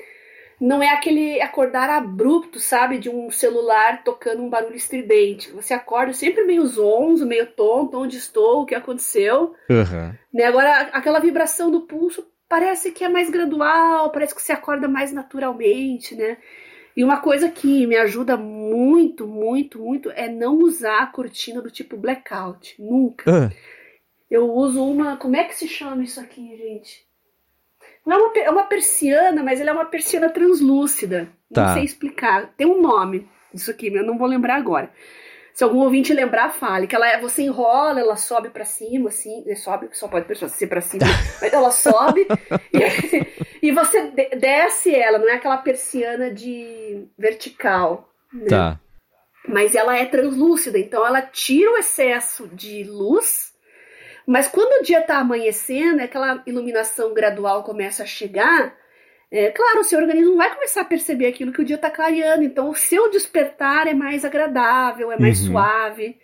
não é aquele acordar abrupto, sabe? De um celular tocando um barulho estridente. Você acorda sempre meio zonzo, meio tonto, onde estou, o que aconteceu. Uhum. Né? Agora, aquela vibração do pulso parece que é mais gradual, parece que você acorda mais naturalmente, né? E uma coisa que me ajuda muito, muito, muito é não usar a cortina do tipo blackout. Nunca. Uhum. Eu uso uma. Como é que se chama isso aqui, gente? Não é uma, é uma persiana, mas ela é uma persiana translúcida. Tá. Não sei explicar. Tem um nome isso aqui, eu não vou lembrar agora. Se algum ouvinte lembrar, fale. Que ela é, você enrola, ela sobe para cima, assim. Sobe, só pode ser para cima, [LAUGHS] mas ela sobe e, e, você desce ela, não é aquela persiana de vertical. Né? Tá. Mas ela é translúcida, então ela tira o excesso de luz mas quando o dia está amanhecendo, aquela iluminação gradual começa a chegar, é, claro, o seu organismo vai começar a perceber aquilo que o dia está clareando. Então, o seu despertar é mais agradável, é mais uhum. suave.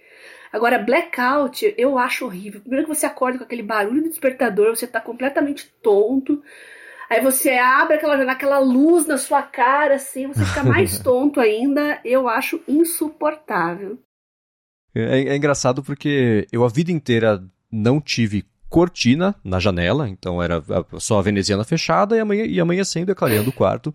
Agora, blackout, eu acho horrível. Primeiro que você acorda com aquele barulho do despertador, você está completamente tonto. Aí você abre aquela, aquela luz na sua cara, assim, você fica mais [LAUGHS] tonto ainda. Eu acho insuportável. É, é, engraçado porque eu a vida inteira não tive cortina na janela, então era só a veneziana fechada e, amanhã, e amanhecendo clareando o quarto.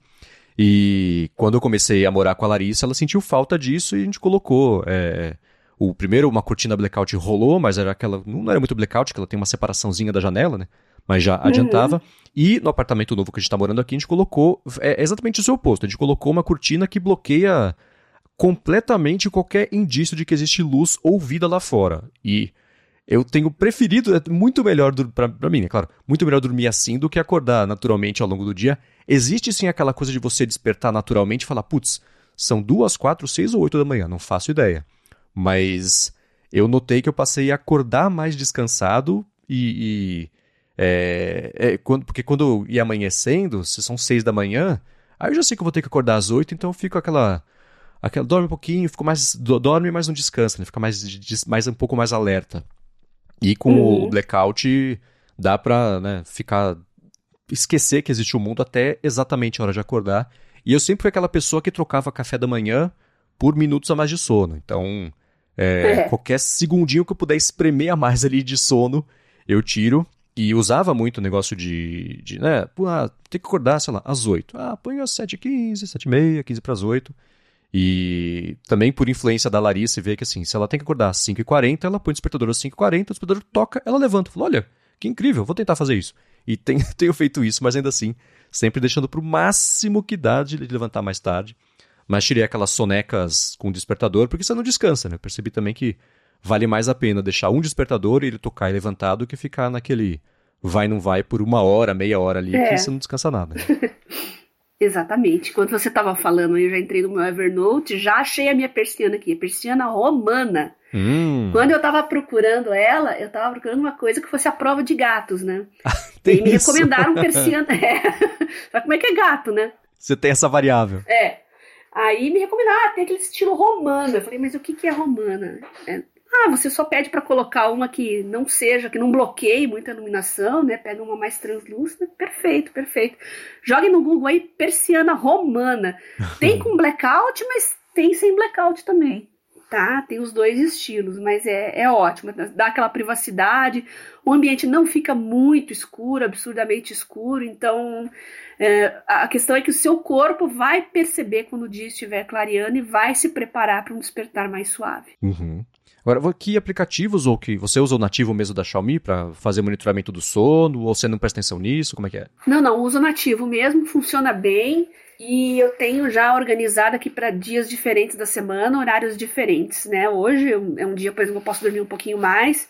E quando eu comecei a morar com a Larissa, ela sentiu falta disso e a gente colocou. É, o primeiro, uma cortina blackout rolou, mas era aquela. Não era muito blackout, que ela tem uma separaçãozinha da janela, né? Mas já uhum. adiantava. E no apartamento novo que a gente está morando aqui, a gente colocou. É exatamente o seu oposto. A gente colocou uma cortina que bloqueia completamente qualquer indício de que existe luz ou vida lá fora. E eu tenho preferido, é muito melhor para mim, é claro, muito melhor dormir assim do que acordar naturalmente ao longo do dia. Existe sim aquela coisa de você despertar naturalmente e falar, putz, são duas, quatro, seis ou oito da manhã, não faço ideia. Mas eu notei que eu passei a acordar mais descansado e. e é, é, quando, porque quando ia amanhecendo, se são seis da manhã, aí eu já sei que eu vou ter que acordar às oito, então eu fico aquela. aquela dorme um pouquinho, fico mais. dorme, mas não descansa, né? Fica mais, mais um pouco mais alerta. E com uhum. o blackout dá pra né, ficar. esquecer que existe o um mundo até exatamente a hora de acordar. E eu sempre fui aquela pessoa que trocava café da manhã por minutos a mais de sono. Então, é, é. qualquer segundinho que eu puder espremer a mais ali de sono, eu tiro. E usava muito o negócio de, de né, pô, ah, tem que acordar, sei lá, às 8. Ah, põe às 7h15, 7h30, 15 para as 8. E também por influência da Larissa, vê que assim, se ela tem que acordar às 5h40, ela põe o despertador às 5h40, o despertador toca, ela levanta. Fala, olha, que incrível, vou tentar fazer isso. E tem, [LAUGHS] tenho feito isso, mas ainda assim, sempre deixando pro máximo que dá de levantar mais tarde. Mas tirei aquelas sonecas com despertador, porque você não descansa, né? Eu percebi também que vale mais a pena deixar um despertador e ele tocar e levantar do que ficar naquele vai não vai por uma hora, meia hora ali, é. que você não descansa nada. Né? [LAUGHS] Exatamente. Quando você estava falando, eu já entrei no meu Evernote, já achei a minha persiana aqui, a persiana romana. Hum. Quando eu estava procurando ela, eu estava procurando uma coisa que fosse a prova de gatos, né? [LAUGHS] e me recomendaram persiana. [LAUGHS] É. Sabe como é que é gato, né? Você tem essa variável. É. Aí me recomendaram, ah, tem aquele estilo romano. Eu falei, mas o que, que é romana? É, ah, você só pede para colocar uma que não seja, que não bloqueie muita iluminação, né? Pega uma mais translúcida. Perfeito, perfeito. Jogue no Google aí persiana romana. Tem com [LAUGHS] blackout, mas tem sem blackout também tá? Tem os dois estilos, mas é, é ótimo, dá aquela privacidade, o ambiente não fica muito escuro, absurdamente escuro, então é, a questão é que o seu corpo vai perceber quando o dia estiver clareando e vai se preparar para um despertar mais suave. Uhum. Agora, que aplicativos ou que você usa o nativo mesmo da Xiaomi para fazer monitoramento do sono ou você não presta atenção nisso? Como é que é? Não, não, uso nativo mesmo, funciona bem. E eu tenho já organizado aqui para dias diferentes da semana, horários diferentes, né? Hoje é um dia, por exemplo, eu posso dormir um pouquinho mais.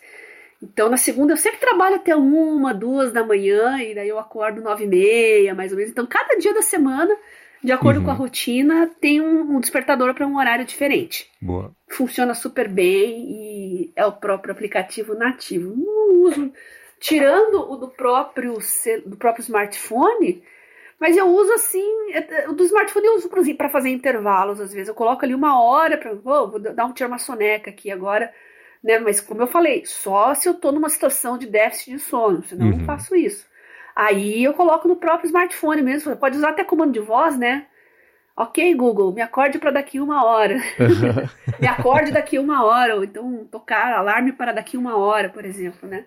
Então, na segunda, eu sempre trabalho até uma, duas da manhã, e daí eu acordo nove e meia, mais ou menos. Então, cada dia da semana, de acordo uhum. com a rotina, tem um, um despertador para um horário diferente. Boa. Funciona super bem e é o próprio aplicativo nativo. Não uso. Tirando o do próprio, do próprio smartphone, mas eu uso assim, é, é, o do smartphone eu uso para fazer intervalos, às vezes. Eu coloco ali uma hora para. Oh, vou dar um tirar uma soneca aqui agora. Né? Mas como eu falei, só se eu estou numa situação de déficit de sono, senão uhum. eu não faço isso. Aí eu coloco no próprio smartphone mesmo. Você pode usar até comando de voz, né? Ok, Google, me acorde para daqui uma hora. [LAUGHS] me acorde daqui uma hora. Ou então tocar alarme para daqui uma hora, por exemplo, né?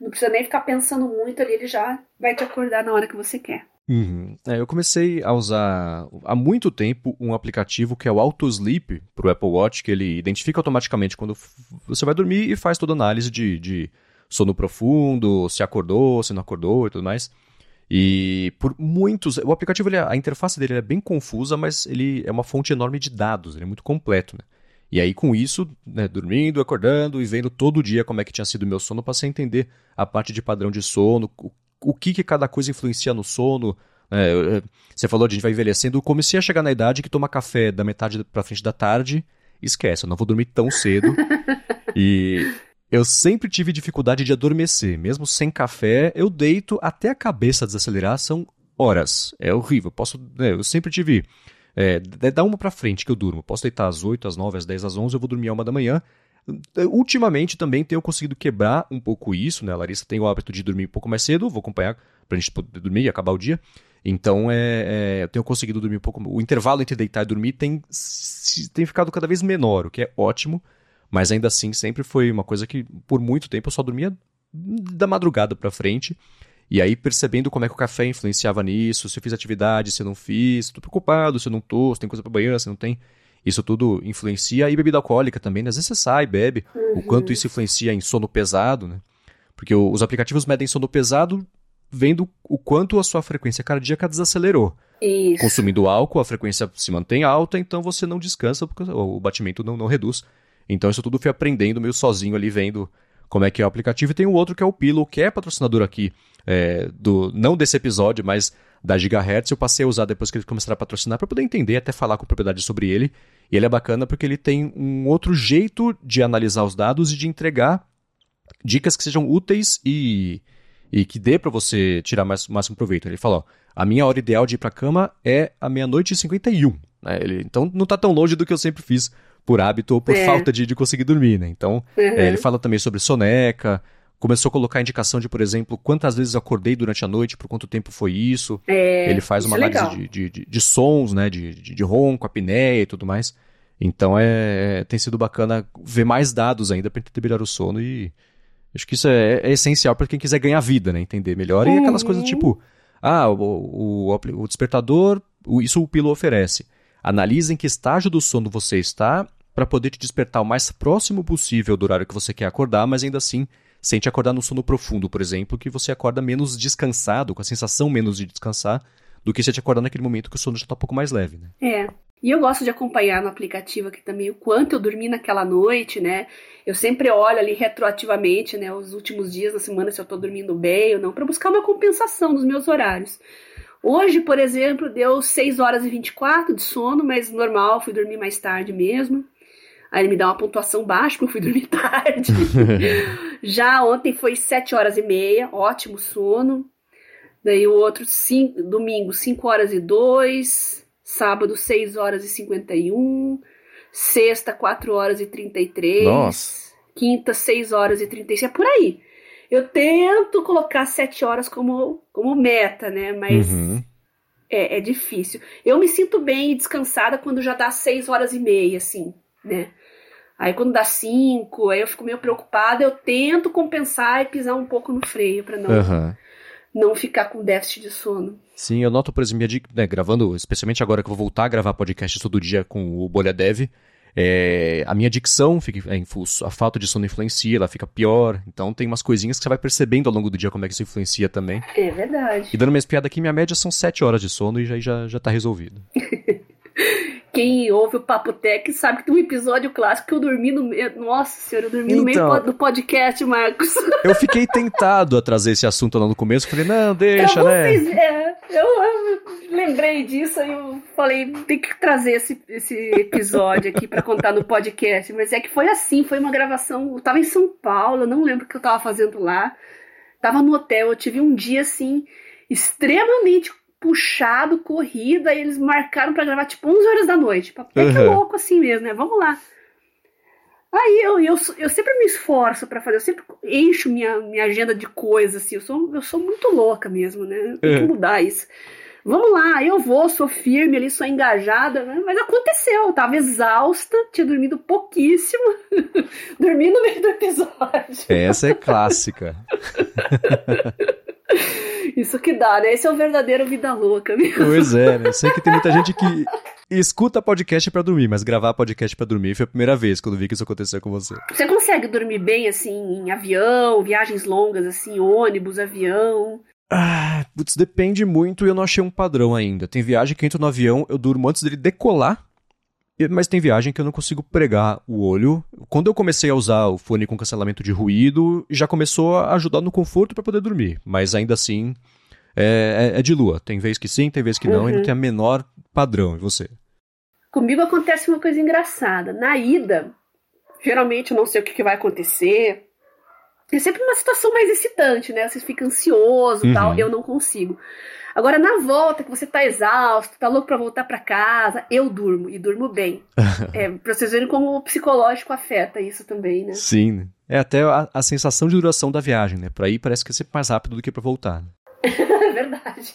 Não precisa nem ficar pensando muito ali, ele já vai te acordar na hora que você quer. Uhum. É, eu comecei a usar há muito tempo um aplicativo que é o Auto Sleep para o Apple Watch, que ele identifica automaticamente quando você vai dormir e faz toda a análise de, de sono profundo, se acordou, se não acordou e tudo mais. E por muitos. O aplicativo, ele, a interface dele é bem confusa, mas ele é uma fonte enorme de dados, ele é muito completo. Né? E aí, com isso, né, dormindo, acordando e vendo todo dia como é que tinha sido o meu sono, passei a entender a parte de padrão de sono, o que, que cada coisa influencia no sono. É, você falou de a gente vai envelhecendo. Eu comecei a chegar na idade que toma café da metade para frente da tarde, esquece, eu não vou dormir tão cedo. [LAUGHS] e eu sempre tive dificuldade de adormecer. Mesmo sem café, eu deito até a cabeça desacelerar, são horas. É horrível. Posso, né, eu sempre tive. É, dá uma para frente que eu durmo. Posso deitar às 8, às 9, às 10, às 11, eu vou dormir a uma da manhã. Ultimamente também tenho conseguido quebrar um pouco isso, né? A Larissa tem o hábito de dormir um pouco mais cedo, vou acompanhar pra gente poder dormir e acabar o dia. Então é, é, eu tenho conseguido dormir um pouco. O intervalo entre deitar e dormir tem, tem ficado cada vez menor, o que é ótimo, mas ainda assim sempre foi uma coisa que por muito tempo eu só dormia da madrugada para frente. E aí, percebendo como é que o café influenciava nisso, se eu fiz atividade, se eu não fiz, tô preocupado, se eu não tô, se tem coisa para banhar, se não tem. Isso tudo influencia. E bebida alcoólica também, né? às vezes você sai, bebe, uhum. o quanto isso influencia em sono pesado, né? Porque os aplicativos medem sono pesado vendo o quanto a sua frequência cardíaca desacelerou. Isso. Consumindo álcool, a frequência se mantém alta, então você não descansa, porque o batimento não, não reduz. Então isso tudo fui aprendendo meio sozinho ali, vendo como é que é o aplicativo. E tem o outro que é o Pillow, que é patrocinador aqui, é, do não desse episódio, mas da Gigahertz. Eu passei a usar depois que eles começaram a patrocinar para poder entender, até falar com propriedade sobre ele. E ele é bacana porque ele tem um outro jeito de analisar os dados e de entregar dicas que sejam úteis e, e que dê para você tirar mais, o máximo proveito. Ele falou: a minha hora ideal de ir para cama é a meia-noite e 51. Né? Ele, então não está tão longe do que eu sempre fiz por hábito ou por é. falta de, de conseguir dormir. Né? Então uhum. é, ele fala também sobre soneca começou a colocar indicação de, por exemplo, quantas vezes acordei durante a noite, por quanto tempo foi isso. É, Ele faz uma é análise de, de, de, sons, né, de, de, de ronco, apneia e tudo mais. Então é, é tem sido bacana ver mais dados ainda para entender melhor o sono e acho que isso é, é essencial para quem quiser ganhar vida, né, entender melhor. Uhum. E aquelas coisas tipo, ah, o, o, o despertador, isso o Pilo oferece. Analise em que estágio do sono você está para poder te despertar o mais próximo possível do horário que você quer acordar, mas ainda assim sente acordar no sono profundo, por exemplo, que você acorda menos descansado, com a sensação menos de descansar, do que você te acordar naquele momento que o sono já está um pouco mais leve, né? É. E eu gosto de acompanhar no aplicativo aqui também o quanto eu dormi naquela noite, né? Eu sempre olho ali retroativamente, né, os últimos dias da semana se eu tô dormindo bem ou não, para buscar uma compensação dos meus horários. Hoje, por exemplo, deu 6 horas e 24 de sono, mas normal, fui dormir mais tarde mesmo. Aí ele me dá uma pontuação baixa, porque eu fui [LAUGHS] dormir tarde. [LAUGHS] Já ontem foi 7 horas e meia, ótimo sono. Daí o outro, cinco, domingo, 5 horas e 2. Sábado, 6 horas e 51. Sexta, 4 horas e 33. Nossa. Quinta, 6 horas e 36. É por aí. Eu tento colocar 7 horas como, como meta, né? Mas Uhum. é, é difícil. Eu me sinto bem e descansada quando já dá 6 horas e meia, assim, né? Aí quando dá 5, aí eu fico meio preocupada, eu tento compensar e pisar um pouco no freio pra não, Aham. não ficar com déficit de sono. Sim, eu noto, por exemplo, minha dica, né, gravando, especialmente agora que eu vou voltar a gravar podcast todo dia com o Bolha Dev, é, a minha dicção, fica, é, a falta de sono influencia, ela fica pior. Então tem umas coisinhas que você vai percebendo ao longo do dia como é que isso influencia também. É verdade. E dando minha espiada aqui, minha média são 7 horas de sono e já, já, já tá resolvido. [LAUGHS] Quem ouve o Papo Tech sabe que tem um episódio clássico que eu dormi no meio. Nossa senhora, eu dormi no meio Então. do podcast, Marcos. [LAUGHS] Eu fiquei tentado a trazer esse assunto lá no começo, falei, não, deixa, né? vocês, é, eu, eu lembrei disso aí eu falei, tem que trazer esse, esse episódio aqui pra contar no podcast. Mas é que foi assim, foi uma gravação. Eu tava em São Paulo, eu não lembro o que eu tava fazendo lá. Tava no hotel, eu tive um dia assim, extremamente puxado, corrido, aí eles marcaram pra gravar tipo 11 horas da noite. Papo é que Uhum. louco assim mesmo, né? Vamos lá. Aí eu, eu, eu sempre me esforço pra fazer, eu sempre encho minha, minha agenda de coisas, assim, eu sou, eu sou muito louca mesmo, né? Tem que É. mudar isso. Vamos lá, eu vou, sou firme ali, sou engajada, né? mas aconteceu, eu tava exausta, tinha dormido pouquíssimo, [LAUGHS] dormi no meio do episódio. Essa é clássica. [LAUGHS] Isso que dá, né? Esse é o verdadeiro vida louca, viu? Pois é, né? Eu sei que tem muita gente que [LAUGHS] escuta podcast pra dormir, mas gravar podcast pra dormir foi a primeira vez quando vi que isso aconteceu com você. Você consegue dormir bem, assim, em avião, viagens longas, assim, ônibus, avião? Ah, putz, depende muito e eu não achei um padrão ainda. Tem viagem que entro no avião, eu durmo antes dele decolar, mas tem viagem que eu não consigo pregar o olho. Quando eu comecei a usar o fone com cancelamento de ruído, já começou a ajudar no conforto pra poder dormir, mas ainda assim é, é- é de lua. Tem vez que sim, tem vez que não, e não Uhum. tem a menor padrão. E você? Comigo acontece uma coisa engraçada. Na ida, geralmente eu não sei o que, que vai acontecer. É sempre uma situação mais excitante, né? Você fica ansioso e Uhum. tal. Eu não consigo. Agora, na volta, que você tá exausto, tá louco pra voltar pra casa, eu durmo, e durmo bem. [LAUGHS] é, pra vocês verem como o psicológico afeta isso também, né? Sim. né? É até a, a sensação de duração da viagem, né? Pra ir parece que é sempre mais rápido do que pra voltar. né? [LAUGHS] É verdade.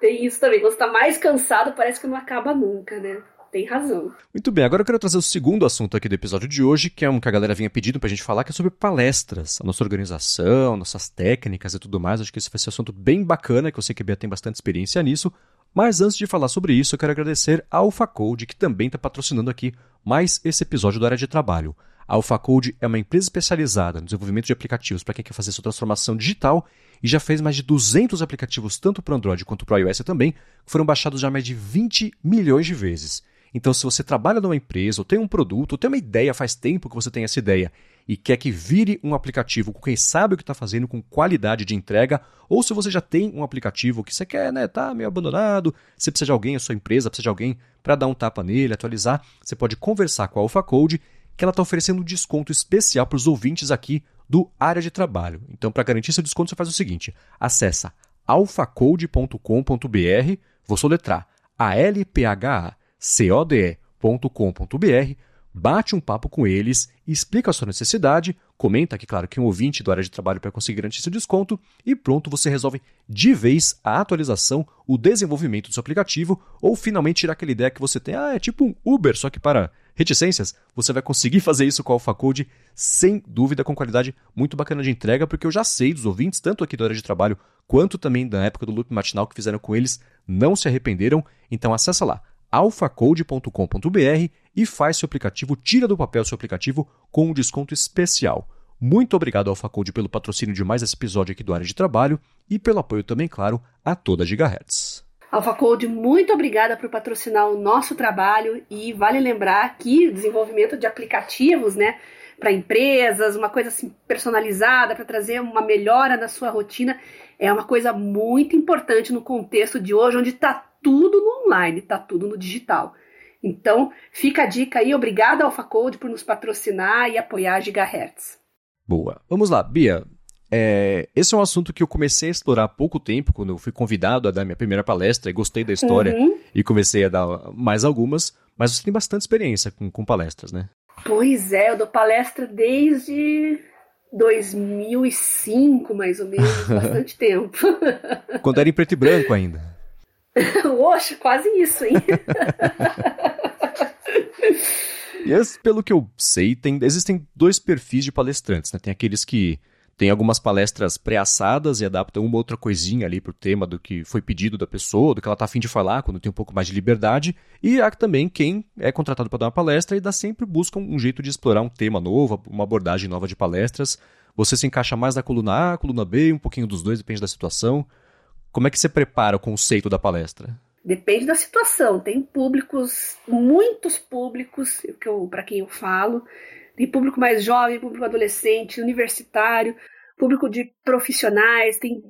Tem isso também. Quando você tá mais cansado, parece que não acaba nunca, né? Tem razão. Muito bem, agora eu quero trazer o segundo assunto aqui do episódio de hoje, que é um que a galera vinha pedindo pra gente falar, que é sobre palestras, a nossa organização, nossas técnicas e tudo mais. Acho que esse vai ser um assunto bem bacana, que eu sei que a Bia tem bastante experiência nisso. Mas antes de falar sobre isso, eu quero agradecer a AlphaCode, que também está patrocinando aqui mais esse episódio da área de trabalho. A AlphaCode é uma empresa especializada no desenvolvimento de aplicativos para quem quer fazer sua transformação digital e já fez mais de 200 aplicativos, tanto para Android quanto para iOS também, que foram baixados já mais de 20 milhões de vezes. Então, se você trabalha numa empresa, ou tem um produto, ou tem uma ideia, faz tempo que você tem essa ideia, e quer que vire um aplicativo com quem sabe o que está fazendo, com qualidade de entrega, ou se você já tem um aplicativo que você quer, né, tá meio abandonado, você precisa de alguém, a sua empresa precisa de alguém para dar um tapa nele, atualizar, você pode conversar com a AlphaCode, que ela está oferecendo um desconto especial para os ouvintes aqui do área de trabalho. Então, para garantir seu desconto, você faz o seguinte: acessa alphacode.com.br, vou soletrar a l p h code.com.br, bate um papo com eles, explica a sua necessidade, comenta que, claro, que um ouvinte do área de trabalho para conseguir garantir seu desconto e pronto, você resolve de vez a atualização, o desenvolvimento do seu aplicativo ou finalmente tirar aquela ideia que você tem, ah, é tipo um Uber, só que para reticências, você vai conseguir [LAUGHS] fazer isso com a AlphaCode sem dúvida, com qualidade muito bacana de entrega, porque eu já sei dos ouvintes, tanto aqui do área de trabalho quanto também da época do Loop Matinal que fizeram com eles, não se arrependeram, então acessa lá alphacode.com.br e faz seu aplicativo, tira do papel seu aplicativo com um desconto especial. Muito obrigado ao AlphaCode pelo patrocínio de mais esse episódio aqui do Área de Trabalho e pelo apoio também, claro, a toda Gigahertz. AlphaCode, muito obrigada por patrocinar o nosso trabalho e vale lembrar que o desenvolvimento de aplicativos, né, para empresas, uma coisa assim personalizada para trazer uma melhora na sua rotina, é uma coisa muito importante no contexto de hoje, onde está tudo no online, está tudo no digital. Então, fica a dica aí, obrigada AlphaCode por nos patrocinar e apoiar a Gigahertz. Boa. Vamos lá, Bia. é, esse é um assunto que eu comecei a explorar há pouco tempo, quando eu fui convidado a dar minha primeira palestra e gostei da história uhum. e comecei a dar mais algumas, mas você tem bastante experiência com, com palestras, né? Pois é, eu dou palestra desde 2005, mais ou menos, [LAUGHS] bastante tempo. Quando era em preto e branco ainda. [LAUGHS] Oxe, quase isso, hein? [LAUGHS] e pelo que eu sei, tem, existem dois perfis de palestrantes, né? Tem aqueles que tem algumas palestras pré-assadas e adaptam uma outra coisinha ali pro tema do que foi pedido da pessoa, do que ela tá afim de falar, quando tem um pouco mais de liberdade. E há também quem é contratado para dar uma palestra e dá sempre busca um jeito de explorar um tema novo, uma abordagem nova de palestras. Você se encaixa mais na coluna A, coluna B, um pouquinho dos dois, depende da situação. Como é que você prepara o conceito da palestra? Depende da situação. Tem públicos, muitos públicos, para quem eu falo, tem público mais jovem, público adolescente, universitário, público de profissionais, tem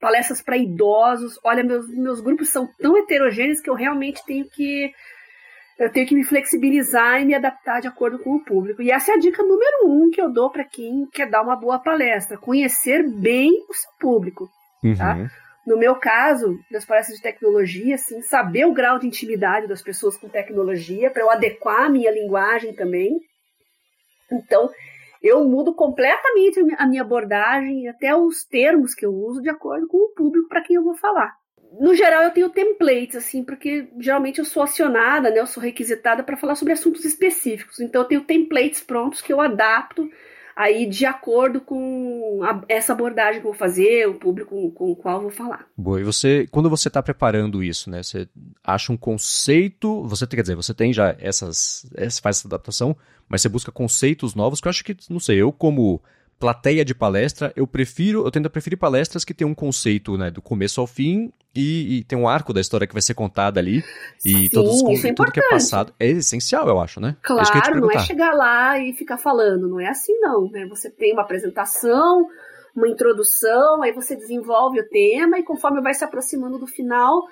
palestras para idosos. Olha, meus, meus grupos são tão heterogêneos que eu realmente tenho que eu tenho que me flexibilizar e me adaptar de acordo com o público. E essa é a dica número um que eu dou para quem quer dar uma boa palestra: conhecer bem o seu público. Tá? Uhum. Tá? No meu caso, das palestras de tecnologia, assim, saber o grau de intimidade das pessoas com tecnologia, para eu adequar a minha linguagem também. Então, eu mudo completamente a minha abordagem, até os termos que eu uso, de acordo com o público para quem eu vou falar. No geral, eu tenho templates, assim, porque geralmente eu sou acionada, né? Eu sou requisitada para falar sobre assuntos específicos. Então, eu tenho templates prontos que eu adapto aí de acordo com a, essa abordagem que eu vou fazer, o público com, o qual eu vou falar. Boa, e você, quando você está preparando isso, né, você acha um conceito, você quer dizer, você tem já essas, faz essa adaptação, mas você busca conceitos novos que eu acho que, não sei, eu como plateia de palestra, eu prefiro, eu tendo a preferir palestras que tem um conceito, né, do começo ao fim e, e tem um arco da história que vai ser contada ali e Sim, todos os, é tudo que é passado é essencial, eu acho, né? Claro, não é chegar lá e ficar falando, não é assim não, né? Você tem uma apresentação, uma introdução, aí você desenvolve o tema e conforme vai se aproximando do final,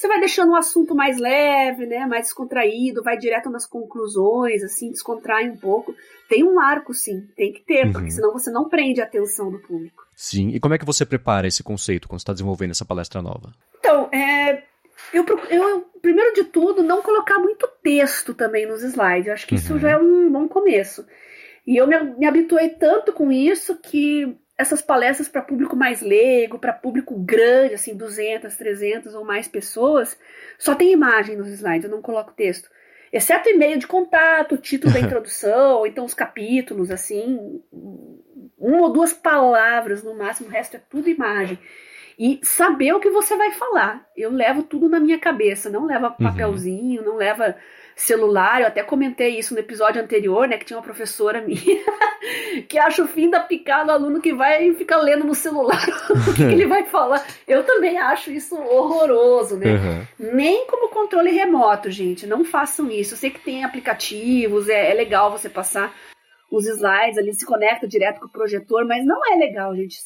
você vai deixando o assunto mais leve, né, mais descontraído, vai direto nas conclusões, assim, descontrai um pouco. Tem um arco, sim, tem que ter, uhum. porque senão você não prende a atenção do público. Sim, e como é que você prepara esse conceito quando está desenvolvendo essa palestra nova? Então, é, eu, eu, primeiro de tudo, não colocar muito texto também nos slides. Eu acho que uhum. isso já é um bom começo. E eu me, me habituei tanto com isso que essas palestras para público mais leigo, para público grande, assim, 200, 300 ou mais pessoas, só tem imagem nos slides, eu não coloco texto. Exceto e-mail de contato, título da [LAUGHS] introdução, ou então os capítulos, assim, uma ou duas palavras no máximo, o resto é tudo imagem. E saber o que você vai falar. Eu levo tudo na minha cabeça, não leva uhum. papelzinho, uhum. não leva celular. Eu até comentei isso no episódio anterior, né? Que tinha uma professora minha [LAUGHS] que acha o fim da picada aluno que vai e fica lendo no celular [LAUGHS] o que ele vai falar. Eu também acho isso horroroso, né? Uhum. Nem como controle remoto, gente. Não façam isso. Eu sei que tem aplicativos, é, é legal você passar os slides ali, se conecta direto com o projetor, mas não é legal, gente.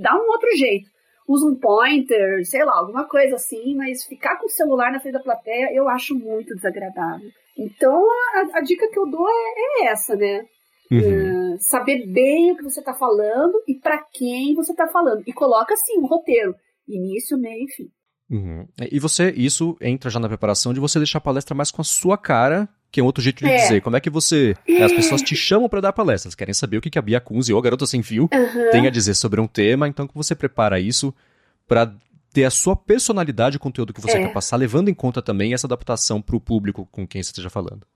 Dá um outro jeito usa um pointer, sei lá, alguma coisa assim, mas ficar com o celular na frente da plateia eu acho muito desagradável. Então a, a dica que eu dou é, é essa, né? Uhum. Uh, saber bem o que você está falando e para quem você está falando. E coloca assim um roteiro: início, meio e fim. Uhum. E você, isso entra já na preparação de você deixar a palestra mais com a sua cara que é um outro jeito de é. dizer. Como é que você. É. As pessoas te [LAUGHS] chamam para dar palestras, querem saber o que a Bia Kunze ou a Garota Sem Fio uhum. tem a dizer sobre um tema, então que você prepara isso para ter a sua personalidade, o conteúdo que você é. quer passar, levando em conta também essa adaptação para o público com quem você esteja falando.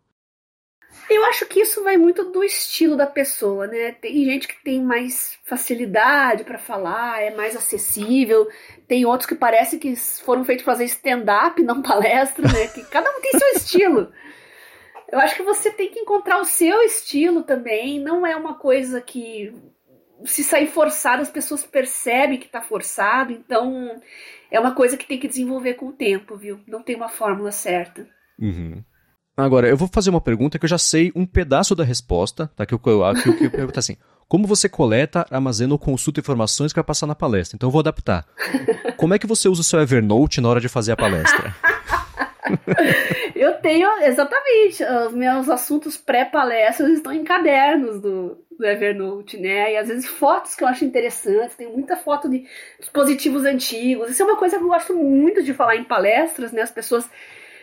Eu acho que isso vai muito do estilo da pessoa, né? Tem gente que tem mais facilidade para falar, é mais acessível. Tem outros que parece que foram feitos para fazer stand-up, não palestra, né? Que cada um tem seu estilo. [LAUGHS] Eu acho que você tem que encontrar o seu estilo também. Não é uma coisa que se sair forçado as pessoas percebem que está forçado. Então é uma coisa que tem que desenvolver com o tempo, viu? Não tem uma fórmula certa. Uhum. Agora, eu vou fazer uma pergunta que eu já sei um pedaço da resposta, tá? Que eu, que eu, que eu pergunto assim. Como você coleta, armazena ou consulta informações que vai passar na palestra? Então eu vou adaptar. Como é que você usa o seu Evernote na hora de fazer a palestra? Eu tenho, exatamente, os meus assuntos pré-palestras estão em cadernos do, do Evernote, né? E às vezes fotos que eu acho interessantes, tem muita foto de dispositivos antigos. Isso é uma coisa que eu gosto muito de falar em palestras, né? As pessoas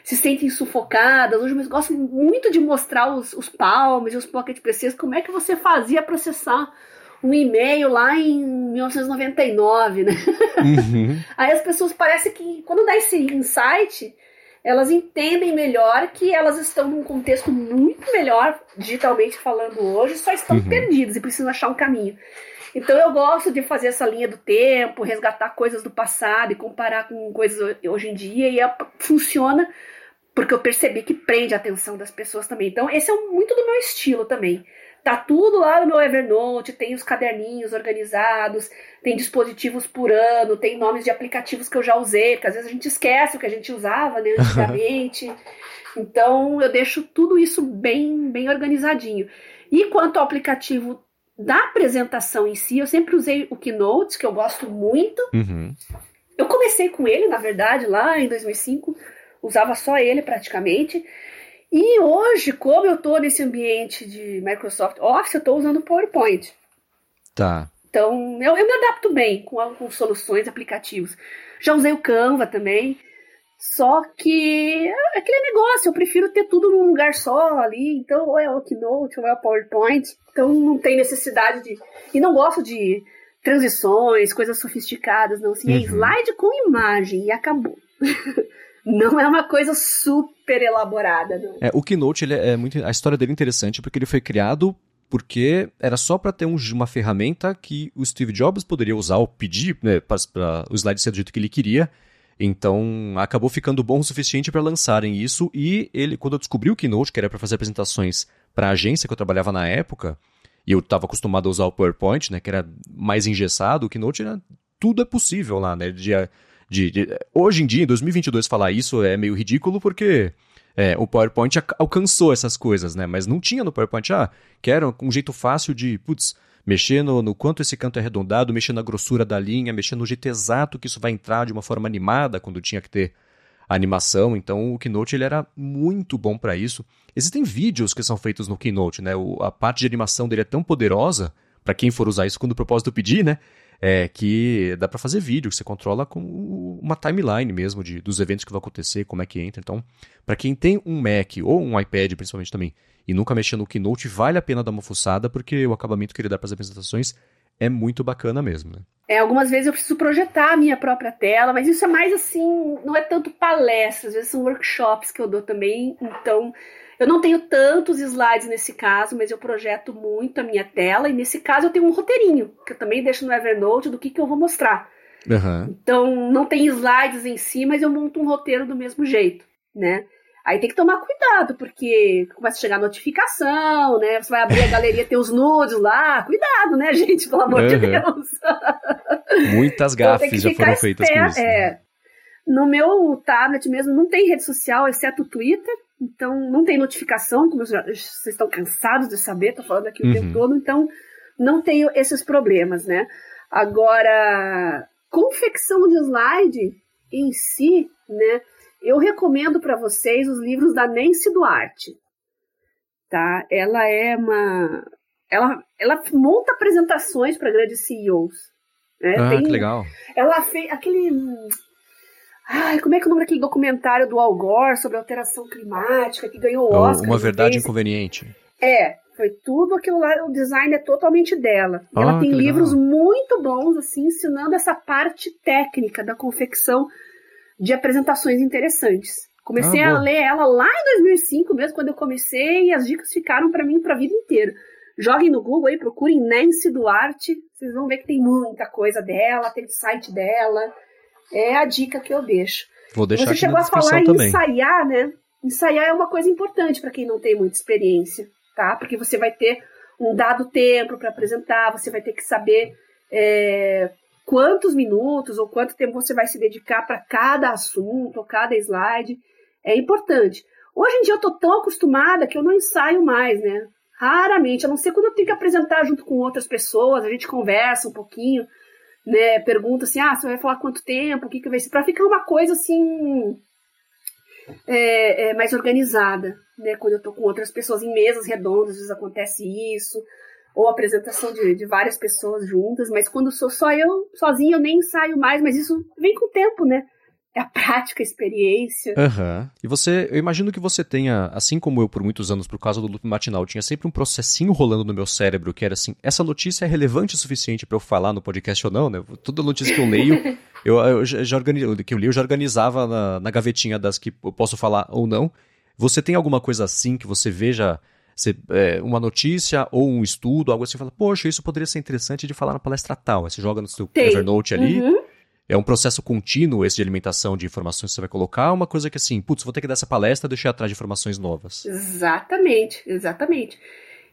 se sentem sufocadas. Hoje eu gosto muito de mostrar os, os palms e os pocket PCs, como é que você fazia processar um e-mail lá em 1999, né? Uhum. [LAUGHS] Aí as pessoas parece que quando dá esse insight, elas entendem melhor que elas estão num contexto muito melhor, digitalmente falando hoje, só estão uhum. perdidas e precisam achar um caminho. Então eu gosto de fazer essa linha do tempo, resgatar coisas do passado e comparar com coisas hoje em dia, e é, funciona porque eu percebi que prende a atenção das pessoas também. Então esse é muito do meu estilo também. Tá tudo lá no meu Evernote, tem os caderninhos organizados, tem dispositivos por ano, tem nomes de aplicativos que eu já usei, porque às vezes a gente esquece o que a gente usava né, [LAUGHS] antigamente. então eu deixo tudo isso bem, bem organizadinho. E quanto ao aplicativo da apresentação em si, eu sempre usei o Keynote, que eu gosto muito. Uhum. Eu comecei com ele, na verdade, lá em 2005, usava só ele praticamente. E hoje, como eu estou nesse ambiente de Microsoft Office, eu estou usando o PowerPoint. Tá. Então, eu, eu me adapto bem com, com soluções, aplicativos. Já usei o Canva também. Só que é aquele negócio, eu prefiro ter tudo num lugar só ali. Então, ou é o Keynote, ou é o PowerPoint. Então, não tem necessidade de. E não gosto de transições, coisas sofisticadas, não. Assim, é uhum. é slide com imagem e acabou. [LAUGHS] não é uma coisa super elaborada. Não. É, o Keynote, ele é, muito, a história dele é interessante porque ele foi criado porque era só para ter um, uma ferramenta que o Steve Jobs poderia usar ou pedir né, para o slide ser do jeito que ele queria. Então acabou ficando bom o suficiente para lançarem isso. E ele, quando eu descobri o Keynote, que era para fazer apresentações para a agência que eu trabalhava na época, e eu estava acostumado a usar o PowerPoint, né, que era mais engessado, o Keynote era, tudo é possível lá, né? De, de, de, hoje em dia, em 2022, falar isso é meio ridículo porque é, o PowerPoint alcançou essas coisas, né? Mas não tinha no PowerPoint, ah, quero um jeito fácil de, putz, mexer no, no, quanto esse canto é arredondado, mexer na grossura da linha, mexer no jeito exato que isso vai entrar de uma forma animada quando tinha que ter animação. Então o Keynote ele era muito bom para isso. Existem vídeos que são feitos no Keynote, né? O, a parte de animação dele é tão poderosa para quem for usar isso quando o propósito pedir, né? É, que dá para fazer vídeo, que você controla com uma timeline mesmo de, dos eventos que vão acontecer, como é que entra. Então, para quem tem um Mac ou um iPad, principalmente também, e nunca mexeu no Keynote, vale a pena dar uma fuçada, porque o acabamento que ele dá para as apresentações é muito bacana mesmo. Né? É, algumas vezes eu preciso projetar a minha própria tela, mas isso é mais assim, não é tanto palestras, às vezes são workshops que eu dou também, então eu não tenho tantos slides nesse caso, mas eu projeto muito a minha tela. E nesse caso eu tenho um roteirinho, que eu também deixo no Evernote do que, que eu vou mostrar. Uhum. Então não tem slides em si, mas eu monto um roteiro do mesmo jeito, né? Aí tem que tomar cuidado, porque começa a chegar notificação, né? Você vai abrir a galeria, tem os nudes lá. Cuidado, né, gente? Pelo amor uhum. de Deus. Muitas então, gafes já foram feitas com isso. Né? É. No meu tablet mesmo não tem rede social, exceto o Twitter. Então, não tem notificação, como já, vocês estão cansados de saber, estou falando aqui o uhum. tempo todo, então não tenho esses problemas, né? Agora, confecção de slide em si, né? Eu recomendo para vocês os livros da Nancy Duarte, tá? Ela é uma, ela, ela monta apresentações para grandes CEOs. Né? Ah, Tem, que legal. Ela fez aquele Ai, como é que é o nome daquele documentário do Al Gore sobre alteração climática que ganhou o Oscar? Uma verdade vez? inconveniente. É, foi tudo aquilo lá, o design é totalmente dela. Ah, ela tem livros muito bons, assim, ensinando essa parte técnica da confecção de apresentações interessantes. Comecei ah, a ler ela lá em 2005 mesmo, quando eu comecei, e as dicas ficaram para mim para a vida inteira. Joguem no Google aí, procurem Nancy Duarte, vocês vão ver que tem muita coisa dela, tem o site dela, é a dica que eu deixo. Vou deixar Você chegou a falar também. em ensaiar, né? Ensaiar é uma coisa importante para quem não tem muita experiência, tá? Porque você vai ter um dado tempo para apresentar, você vai ter que saber é, quantos minutos ou quanto tempo você vai se dedicar para cada assunto ou cada slide. É importante. Hoje em dia eu estou tão acostumada que eu não ensaio mais, né? Raramente, a não ser quando eu tenho que apresentar junto com outras pessoas, a gente conversa um pouquinho né, pergunta assim, ah, você vai falar quanto tempo, o que que vai ser, para ficar uma coisa assim é, é, mais organizada, né? Quando eu tô com outras pessoas em mesas redondas, às vezes acontece isso, ou apresentação de, de várias pessoas juntas, mas quando sou só eu, sozinha, eu nem saio mais, mas isso vem com o tempo, né? É a prática, a experiência. Aham. Uhum. E você, eu imagino que você tenha, assim como eu por muitos anos, por causa do loop matinal, tinha sempre um processinho rolando no meu cérebro que era assim: essa notícia é relevante o suficiente para eu falar no podcast ou não, né? Toda notícia que eu leio, [LAUGHS] eu, eu já organizo, que eu li, eu já organizava na, na gavetinha das que eu posso falar ou não. Você tem alguma coisa assim que você veja você, é, uma notícia ou um estudo, algo assim, fala, poxa, isso poderia ser interessante de falar na palestra tal. Aí você joga no seu Tem. Evernote ali. Uhum. É um processo contínuo esse de alimentação de informações que você vai colocar, uma coisa que assim, putz, vou ter que dar essa palestra, deixar atrás de informações novas. Exatamente, exatamente.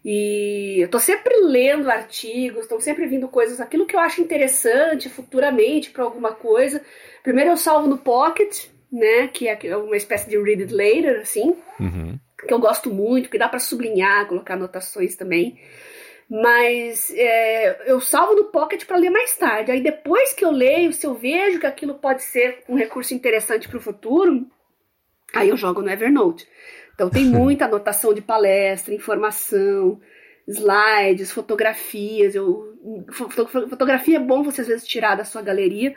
E eu tô sempre lendo artigos, estão sempre vindo coisas, aquilo que eu acho interessante futuramente para alguma coisa. Primeiro eu salvo no Pocket, né, que é uma espécie de read it later, assim, uhum. que eu gosto muito, que dá para sublinhar, colocar anotações também mas é, eu salvo no Pocket para ler mais tarde. Aí depois que eu leio, se eu vejo que aquilo pode ser um recurso interessante para o futuro, aí eu jogo no Evernote. Então tem [LAUGHS] muita anotação de palestra, informação, slides, fotografias. Eu, fotografia é bom você às vezes tirar da sua galeria,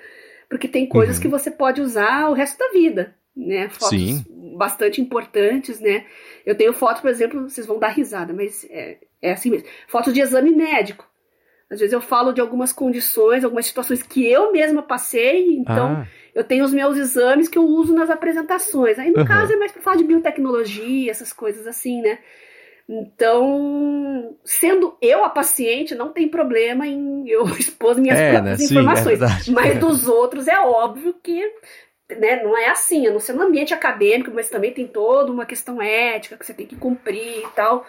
porque tem coisas uhum. que você pode usar o resto da vida, né? Fotos Sim. bastante importantes, né? Eu tenho foto, por exemplo, vocês vão dar risada, mas é, é assim mesmo. Foto de exame médico. Às vezes eu falo de algumas condições, algumas situações que eu mesma passei, então ah. eu tenho os meus exames que eu uso nas apresentações. Aí no uhum. caso é mais para falar de biotecnologia, essas coisas assim, né? Então, sendo eu a paciente, não tem problema em eu [LAUGHS] expor minhas é, próprias né? informações. Sim, é mas [LAUGHS] dos outros é óbvio que né, não é assim, a não ser no ambiente acadêmico, mas também tem toda uma questão ética que você tem que cumprir e tal.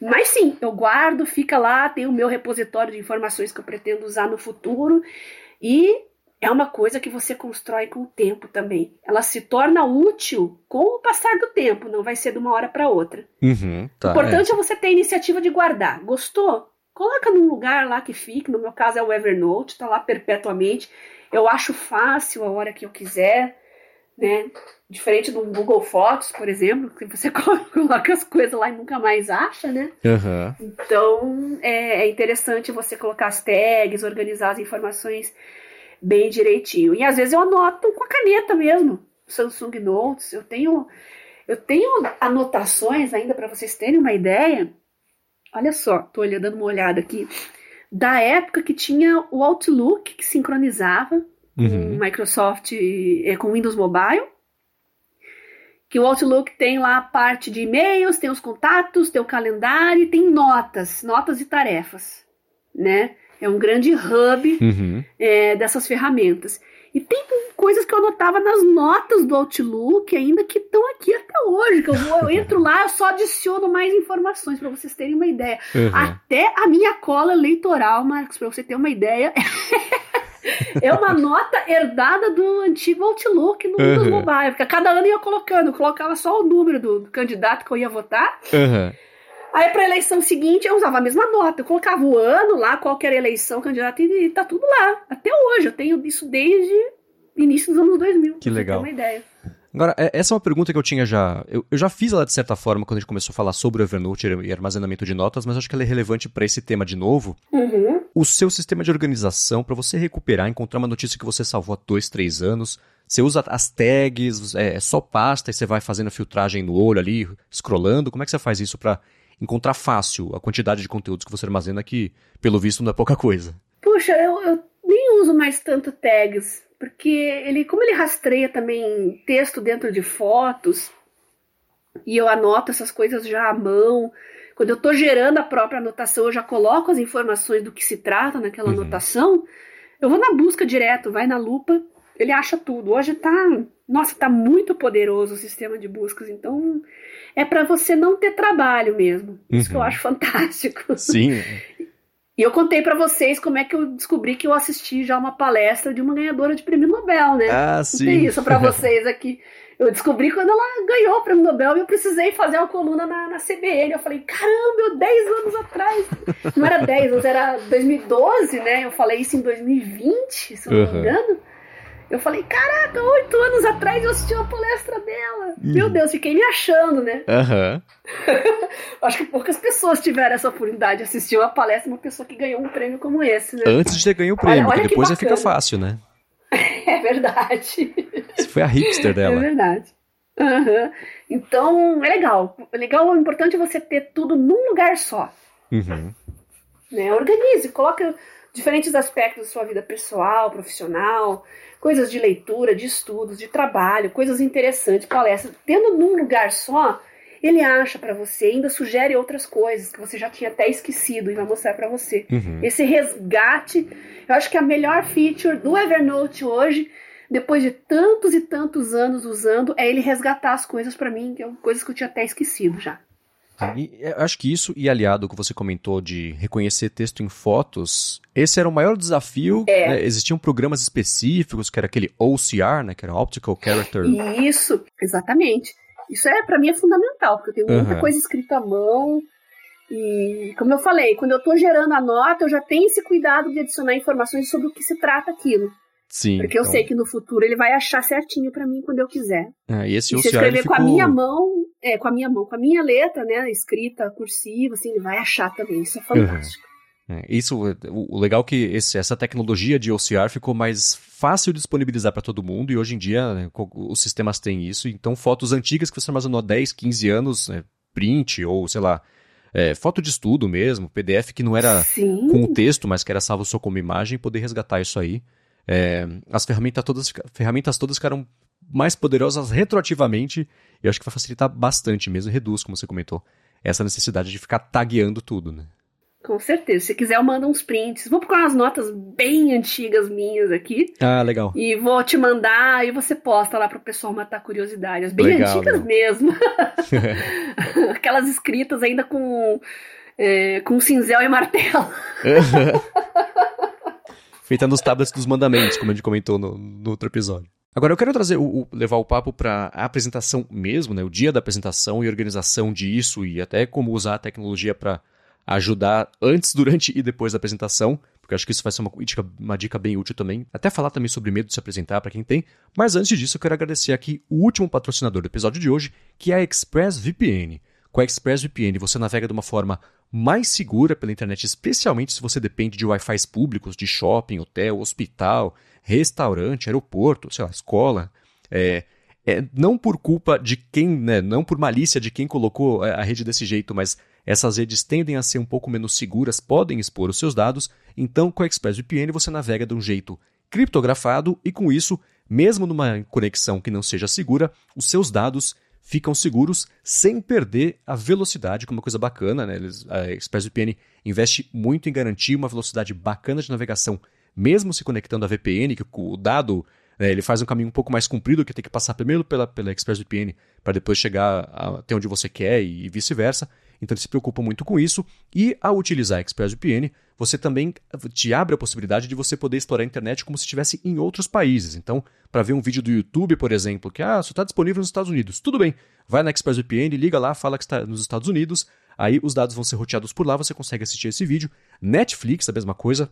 Mas sim, eu guardo, fica lá, tem o meu repositório de informações que eu pretendo usar no futuro e é uma coisa que você constrói com o tempo também. Ela se torna útil com o passar do tempo, não vai ser de uma hora para outra. Uhum, tá, o importante é. é você ter a iniciativa de guardar. Gostou? Coloca num lugar lá que fique. No meu caso é o Evernote, tá lá perpetuamente. Eu acho fácil a hora que eu quiser né? Diferente do Google Fotos, por exemplo, que você [LAUGHS] coloca as coisas lá e nunca mais acha, né? Uhum. Então é, é, interessante você colocar as tags, organizar as informações bem direitinho. E às vezes eu anoto com a caneta mesmo, Samsung Notes. Eu tenho, eu tenho anotações ainda para vocês terem uma ideia. Olha só, tô olhando, dando uma olhada aqui. Da época que tinha o Outlook que sincronizava uhum. Microsoft é, com Windows Mobile. Que o Outlook tem lá a parte de e-mails, tem os contatos, tem o calendário e tem notas, notas e tarefas, né? É um grande hub uhum. é, dessas ferramentas. E tem coisas que eu anotava nas notas do Outlook, ainda que estão aqui até hoje. Que eu, vou, eu entro lá, eu só adiciono mais informações para vocês terem uma ideia. Uhum. Até a minha cola eleitoral, Marcos, para você ter uma ideia, [LAUGHS] É uma nota herdada do antigo Outlook no Windows uhum. Mobile. Porque cada ano eu ia colocando, eu colocava só o número do, do candidato que eu ia votar. Uhum. Aí pra eleição seguinte eu usava a mesma nota. Eu colocava o ano lá, qualquer eleição, candidato, e, e tá tudo lá. Até hoje. Eu tenho isso desde início dos anos 2000. Que legal. Pra ter uma ideia. Agora, é, essa é uma pergunta que eu tinha já. Eu, eu, já fiz ela de certa forma quando a gente começou a falar sobre o Evernote e armazenamento de notas, mas acho que ela é relevante para esse tema de novo. Uhum. O seu sistema de organização, para você recuperar, encontrar uma notícia que você salvou há dois, três anos, você usa as tags, é, é só pasta e você vai fazendo a filtragem no olho ali, scrollando. Como é que você faz isso para encontrar fácil a quantidade de conteúdos que você armazena que, pelo visto, não é pouca coisa? Puxa, eu, eu nem uso mais tanto tags porque ele, como ele rastreia também texto dentro de fotos, e eu anoto essas coisas já à mão. Quando eu estou gerando a própria anotação, eu já coloco as informações do que se trata naquela uhum. anotação. Eu vou na busca direto, vai na lupa, ele acha tudo. Hoje tá, nossa, tá muito poderoso o sistema de buscas, então é para você não ter trabalho mesmo. Isso uhum. que eu uhum. acho [LAUGHS] fantástico. Sim. E eu contei para vocês como é que eu descobri que eu assisti já uma palestra de uma ganhadora de prêmio Nobel, né? Ah, sim. Tem isso para vocês aqui. Eu descobri quando ela ganhou o prêmio Nobel e eu precisei fazer uma coluna na, na CBN. Eu falei, caramba, 10 anos atrás. Não era 10 anos, era 2012, né? Eu falei isso em 2020, se eu não me engano. Eu falei, caraca, oito anos atrás eu assisti uma palestra dela. Uhum. Meu Deus, fiquei me achando, né? Aham. Uhum. [LAUGHS] Acho que poucas pessoas tiveram essa oportunidade de assistir uma palestra de uma pessoa que ganhou um prêmio como esse, né? Antes de ter ganho o prêmio, olha, olha depois já fica fácil, né? [LAUGHS] É verdade. Você foi a hipster dela. É verdade. Uhum. Então, é legal. É legal, o importante é você ter tudo num lugar só. Uhum. Né? Organize, coloque diferentes aspectos da sua vida pessoal, profissional, coisas de leitura, de estudos, de trabalho, coisas interessantes, palestras. Tendo num lugar só, ele acha para você, ainda sugere outras coisas que você já tinha até esquecido e vai mostrar para você. Uhum. Esse resgate, eu acho que a melhor feature do Evernote hoje, depois de tantos e tantos anos usando, é ele resgatar as coisas para mim, que é coisas que eu tinha até esquecido já. E acho que isso, e aliado ao que você comentou de reconhecer texto em fotos, esse era o maior desafio. É. Né? Existiam programas específicos, que era aquele OCR, né? Que era Optical Character. Isso, exatamente. Isso é para mim é fundamental, porque eu tenho muita uhum. coisa escrita à mão. E, como eu falei, quando eu estou gerando a nota, eu já tenho esse cuidado de adicionar informações sobre o que se trata aquilo. Sim. Porque então... eu sei que no futuro ele vai achar certinho para mim quando eu quiser. É, e esse e se escrever ficou... com a minha mão, é, com a minha mão, com a minha letra, né, escrita cursiva, assim, ele vai achar também. Isso é fantástico. Uhum. Isso, o legal é que esse, essa tecnologia de OCR ficou mais fácil de disponibilizar para todo mundo e hoje em dia né, os sistemas têm isso. Então, fotos antigas que você armazenou há 10, 15 anos, né, print ou sei lá, é, foto de estudo mesmo, PDF que não era Sim. com o texto, mas que era salvo só como imagem, poder resgatar isso aí. É, as ferramentas todas, ferramentas todas ficaram mais poderosas retroativamente e acho que vai facilitar bastante mesmo, reduz, como você comentou, essa necessidade de ficar tagueando tudo, né? Com certeza. Se quiser, eu mando uns prints. Vou procurar umas notas bem antigas minhas aqui. Ah, legal. E vou te mandar e você posta lá para o pessoal matar curiosidades. Bem legal, antigas mesmo. [LAUGHS] Aquelas escritas ainda com, é, com cinzel e martelo. [LAUGHS] Feita nos tablets dos mandamentos, como a gente comentou no, no outro episódio. Agora eu quero trazer o, o levar o papo para a apresentação mesmo, né? O dia da apresentação e organização disso e até como usar a tecnologia para ajudar antes, durante e depois da apresentação, porque acho que isso vai ser uma uma dica bem útil também. Até falar também sobre medo de se apresentar para quem tem. Mas antes disso, eu quero agradecer aqui o último patrocinador do episódio de hoje, que é a ExpressVPN. Com a ExpressVPN você navega de uma forma mais segura pela internet, especialmente se você depende de Wi-Fi públicos, de shopping, hotel, hospital, restaurante, aeroporto, sei lá, escola. É, é, não por culpa de quem, né, não por malícia de quem colocou a rede desse jeito, mas essas redes tendem a ser um pouco menos seguras, podem expor os seus dados, então com a ExpressVPN você navega de um jeito criptografado e com isso, mesmo numa conexão que não seja segura, os seus dados ficam seguros sem perder a velocidade, que é uma coisa bacana, né? A ExpressVPN investe muito em garantir uma velocidade bacana de navegação, mesmo se conectando à VPN, que o dado né, ele faz um caminho um pouco mais comprido, que tem que passar primeiro pela, pela ExpressVPN para depois chegar até onde você quer e vice-versa. Então ele se preocupa muito com isso. E ao utilizar a ExpressVPN, você também te abre a possibilidade de você poder explorar a internet como se estivesse em outros países. Então, para ver um vídeo do YouTube, por exemplo, que ah, só está disponível nos Estados Unidos, tudo bem. Vai na ExpressVPN, liga lá, fala que está nos Estados Unidos, aí os dados vão ser roteados por lá, você consegue assistir esse vídeo. Netflix, a mesma coisa,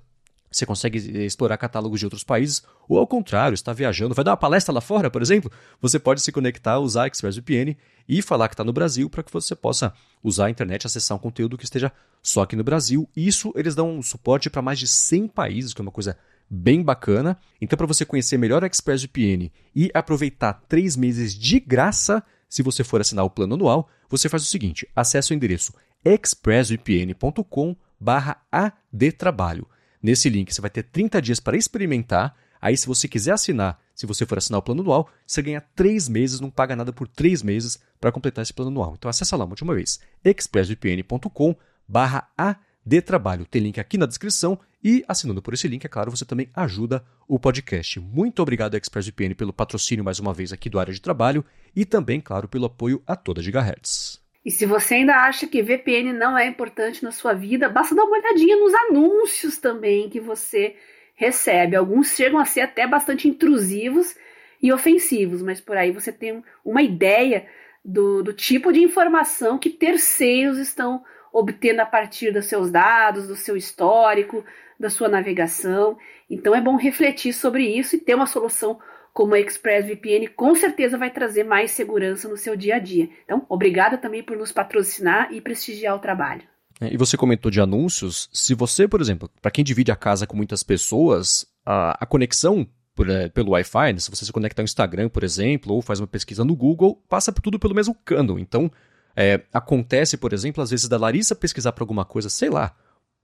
você consegue explorar catálogos de outros países, ou ao contrário, está viajando, vai dar uma palestra lá fora, por exemplo, você pode se conectar, usar a ExpressVPN e falar que está no Brasil para que você possa usar a internet, acessar um conteúdo que esteja só aqui no Brasil. Isso eles dão suporte para mais de 100 países, que é uma coisa bem bacana. Então, para você conhecer melhor a ExpressVPN e aproveitar três meses de graça, se você for assinar o plano anual, você faz o seguinte: acesse o endereço expressvpn.com/adtrabalho. Nesse link você vai ter 30 dias para experimentar. Aí, se você quiser assinar, se você for assinar o plano anual, você ganha 3 meses, não paga nada por 3 meses para completar esse plano anual. Então acessa lá uma última vez, expressvpn.com adtrabalho. Tem link aqui na descrição e assinando por esse link, é claro, você também ajuda o podcast. Muito obrigado ExpressVPN pelo patrocínio mais uma vez aqui do Área de Trabalho e também, claro, pelo apoio a toda Gigahertz. E se você ainda acha que VPN não é importante na sua vida, basta dar uma olhadinha nos anúncios também que você recebe. Alguns chegam a ser até bastante intrusivos e ofensivos, mas por aí você tem uma ideia do, do tipo de informação que terceiros estão obtendo a partir dos seus dados, do seu histórico, da sua navegação. Então é bom refletir sobre isso e ter uma solução como a ExpressVPN com certeza vai trazer mais segurança no seu dia a dia. Então, obrigada também por nos patrocinar e prestigiar o trabalho. É, e você comentou de anúncios. Se você, por exemplo, para quem divide a casa com muitas pessoas, a, a conexão por, é, pelo Wi-Fi, né, se você se conectar ao Instagram, por exemplo, ou faz uma pesquisa no Google, passa tudo pelo mesmo cano. Então, é, acontece, por exemplo, às vezes da Larissa pesquisar para alguma coisa, sei lá,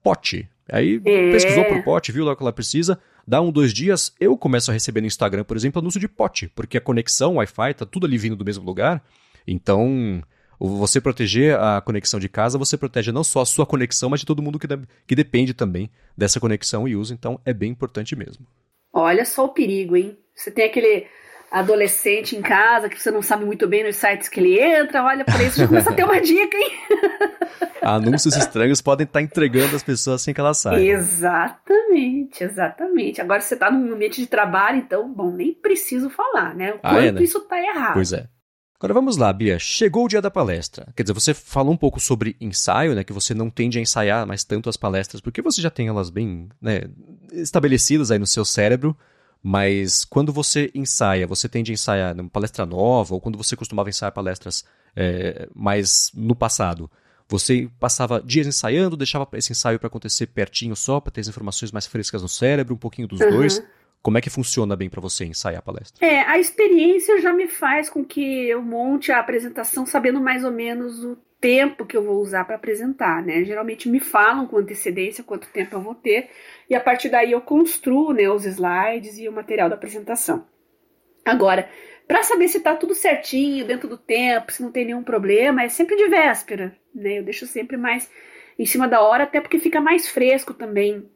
pote. Aí é. pesquisou por pote, viu lá o que ela precisa, dá um, dois dias, eu começo a receber no Instagram, por exemplo, anúncio de pote, porque a conexão Wi-Fi tá tudo ali vindo do mesmo lugar. Então, você proteger a conexão de casa, você protege não só a sua conexão, mas de todo mundo que, de, que depende também dessa conexão e uso. Então, é bem importante mesmo. Olha só o perigo, hein? Você tem aquele adolescente em casa que você não sabe muito bem nos sites que ele entra, olha para isso, já começa a ter uma [LAUGHS] dica, hein? Anúncios estranhos podem estar entregando as pessoas sem que elas saibam. Exatamente, exatamente. Agora você está num ambiente de trabalho, então, bom, nem preciso falar, né? O ah, quanto é, né? isso está errado. Pois é. Agora vamos lá, Bia. Chegou o dia da palestra. Quer dizer, você falou um pouco sobre ensaio, né? Que você não tende a ensaiar mais tanto as palestras, porque você já tem elas bem né, estabelecidas aí no seu cérebro. Mas quando você ensaia, você tende a ensaiar numa palestra nova, ou quando você costumava ensaiar palestras é, mais no passado, você passava dias ensaiando, deixava esse ensaio para acontecer pertinho só, para ter as informações mais frescas no cérebro, um pouquinho dos uhum. dois. Como é que funciona bem para você ensaiar a palestra? É, a experiência já me faz com que eu monte a apresentação sabendo mais ou menos o tempo que eu vou usar para apresentar, né? Geralmente me falam com antecedência quanto tempo eu vou ter e a partir daí eu construo né, os slides e o material da apresentação. Agora, para saber se está tudo certinho, dentro do tempo, se não tem nenhum problema, é sempre de véspera, né? Eu deixo sempre mais em cima da hora, até porque fica mais fresco também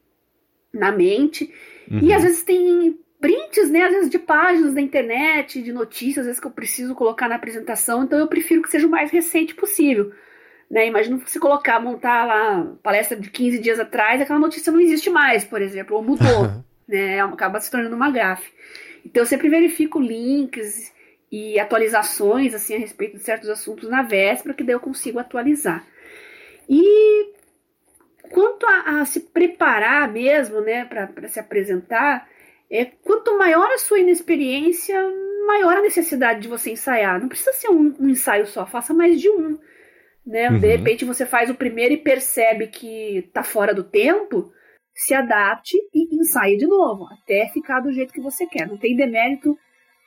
na mente. Uhum. E às vezes tem prints, né, às vezes de páginas da internet, de notícias, às vezes que eu preciso colocar na apresentação, então eu prefiro que seja o mais recente possível. Né? Imagina você colocar, montar lá palestra de 15 dias atrás, aquela notícia não existe mais, por exemplo, ou mudou, [LAUGHS] né? Acaba se tornando uma gafe. Então eu sempre verifico links e atualizações assim a respeito de certos assuntos na véspera, que daí eu consigo atualizar. E quanto a, a se preparar mesmo, né, para se apresentar, é quanto maior a sua inexperiência, maior a necessidade de você ensaiar. Não precisa ser um, um ensaio só, faça mais de um. Né? Uhum. De repente você faz o primeiro e percebe que está fora do tempo, se adapte e ensaie de novo, até ficar do jeito que você quer. Não tem demérito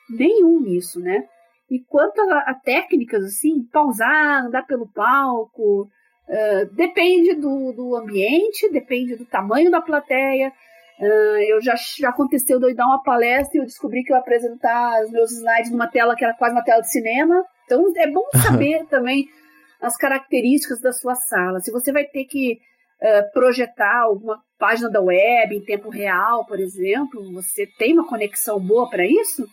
nenhum nisso, né? E quanto a, a técnicas, assim, pausar, andar pelo palco, uh, depende do, do ambiente, depende do tamanho da plateia. Uh, eu já, já aconteceu de eu dar uma palestra e eu descobri que eu ia apresentar os meus slides numa tela que era quase uma tela de cinema. Então é bom saber também as características da sua sala. Se você vai ter que uh, projetar alguma página da web em tempo real, por exemplo, você tem uma conexão boa para isso?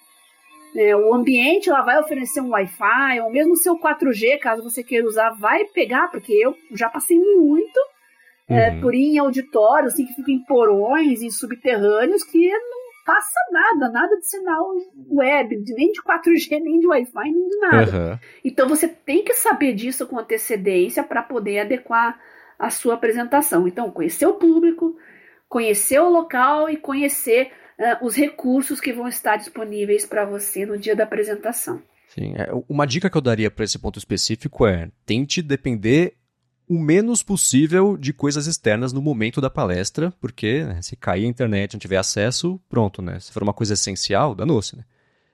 É, o ambiente lá vai oferecer um Wi-Fi, ou mesmo o seu 4G, caso você queira usar, vai pegar, porque eu já passei muito é, uhum. é, por ir em auditórios, assim, que ficam em porões, em subterrâneos, que não passa nada, nada de sinal web, nem de 4G, [LAUGHS] nem de Wi-Fi, nem de nada. Uhum. Então você tem que saber disso com antecedência para poder adequar a sua apresentação. Então, conhecer o público, conhecer o local e conhecer uh, os recursos que vão estar disponíveis para você no dia da apresentação. Sim, é, uma dica que eu daria para esse ponto específico é tente depender o menos possível de coisas externas no momento da palestra, porque né, se cair a internet, não tiver acesso, pronto, né? Se for uma coisa essencial, danou-se, né?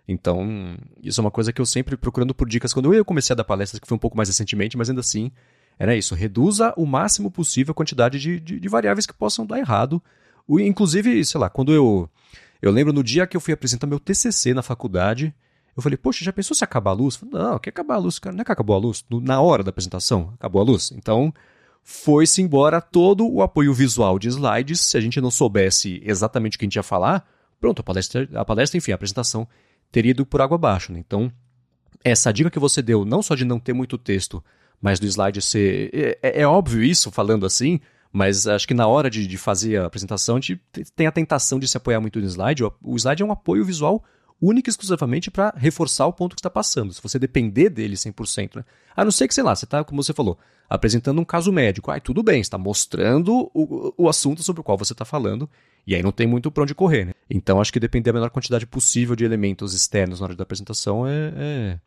Então, isso é uma coisa que eu sempre procurando por dicas. Quando eu comecei a dar palestras, que foi um pouco mais recentemente, mas ainda assim, era isso. Reduza o máximo possível a quantidade de, de, de variáveis que possam dar errado. Inclusive, sei lá, quando eu. Eu lembro no dia que eu fui apresentar meu TCC na faculdade, eu falei, poxa, já pensou se acabar a luz? Falei, não, que acabar a luz, cara, não é que acabou a luz? Na hora da apresentação, acabou a luz. Então, foi-se embora todo o apoio visual de slides. Se a gente não soubesse exatamente o que a gente ia falar, pronto, a palestra, a palestra enfim, a apresentação teria ido por água abaixo. Né? Então, essa dica que você deu, não só de não ter muito texto, mas do slide ser. É, é, é óbvio isso falando assim, mas acho que na hora de, de, fazer a apresentação, a gente tem a tentação de se apoiar muito no slide. O, slide é um apoio visual única e exclusivamente para reforçar o ponto que está passando. Se você depender dele 100%, né? A não ser que, sei lá, você está, como você falou, apresentando um caso médico. Ai, tudo bem, está mostrando o, o assunto sobre o qual você está falando, e aí não tem muito para onde correr, né? Então acho que depender da menor quantidade possível de elementos externos na hora da apresentação é, é,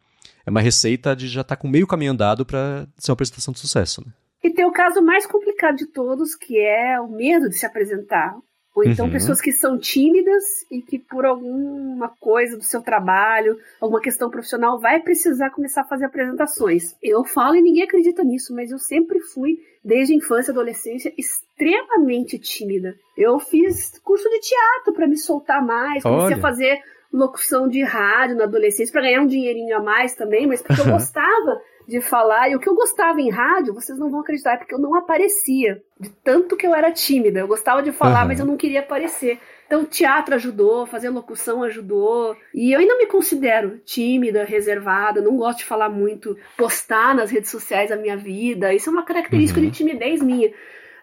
é uma receita de já estar tá com meio caminho andado para ser uma apresentação de sucesso, né? E tem o caso mais complicado de todos, que é o medo de se apresentar. Ou então uhum. pessoas que são tímidas e que por alguma coisa do seu trabalho, alguma questão profissional, vai precisar começar a fazer apresentações. Eu falo e ninguém acredita nisso, mas eu sempre fui, desde a infância e adolescência, extremamente tímida. Eu fiz curso de teatro para me soltar mais, comecei Olha. a fazer locução de rádio na adolescência para ganhar um dinheirinho a mais também, mas porque eu [LAUGHS] gostava de falar. E o que eu gostava em rádio, vocês não vão acreditar, é porque eu não aparecia. De tanto que eu era tímida. Eu gostava de falar, uhum. mas eu não queria aparecer. Então, teatro ajudou, fazer locução ajudou. E eu ainda me considero tímida, reservada, não gosto de falar muito, postar nas redes sociais a minha vida. Isso é uma característica uhum. de timidez minha.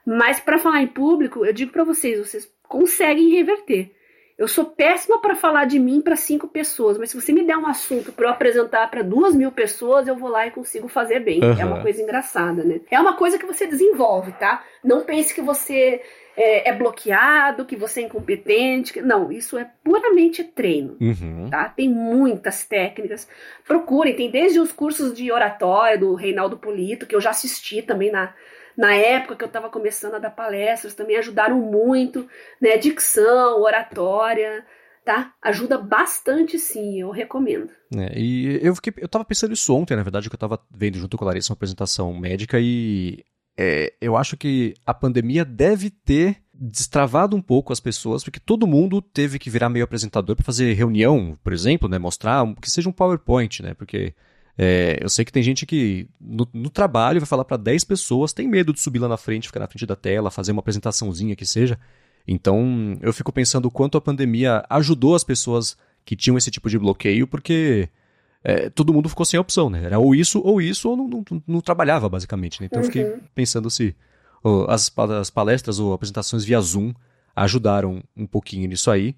Mas para falar em público, eu digo para vocês, vocês conseguem reverter. Eu sou péssima para falar de mim para cinco pessoas, mas se você me der um assunto para eu apresentar para duas mil pessoas, eu vou lá e consigo fazer bem. Uhum. É uma coisa engraçada, né? É uma coisa que você desenvolve, tá? Não pense que você é, é bloqueado, que você é incompetente. Não, isso é puramente treino, uhum. tá? Tem muitas técnicas. Procurem, tem desde os cursos de oratória do Reinaldo Polito, que eu já assisti também na na época que eu estava começando a dar palestras, também ajudaram muito, né? Dicção, oratória, tá? Ajuda bastante sim, eu recomendo. É, e eu fiquei, eu tava pensando isso ontem, na verdade, que eu estava vendo junto com a Larissa uma apresentação médica e é, eu acho que a pandemia deve ter destravado um pouco as pessoas, porque todo mundo teve que virar meio apresentador para fazer reunião, por exemplo, né? Mostrar que seja um PowerPoint, né? Porque é, eu sei que tem gente que no, no trabalho vai falar para 10 pessoas, tem medo de subir lá na frente, ficar na frente da tela, fazer uma apresentaçãozinha que seja. Então eu fico pensando o quanto a pandemia ajudou as pessoas que tinham esse tipo de bloqueio, porque é, todo mundo ficou sem opção, né? Era ou isso ou isso, ou não, não, não trabalhava, basicamente. Né? Então uhum. eu fiquei uhum. pensando se oh, as, as palestras ou apresentações via Zoom ajudaram um pouquinho nisso aí.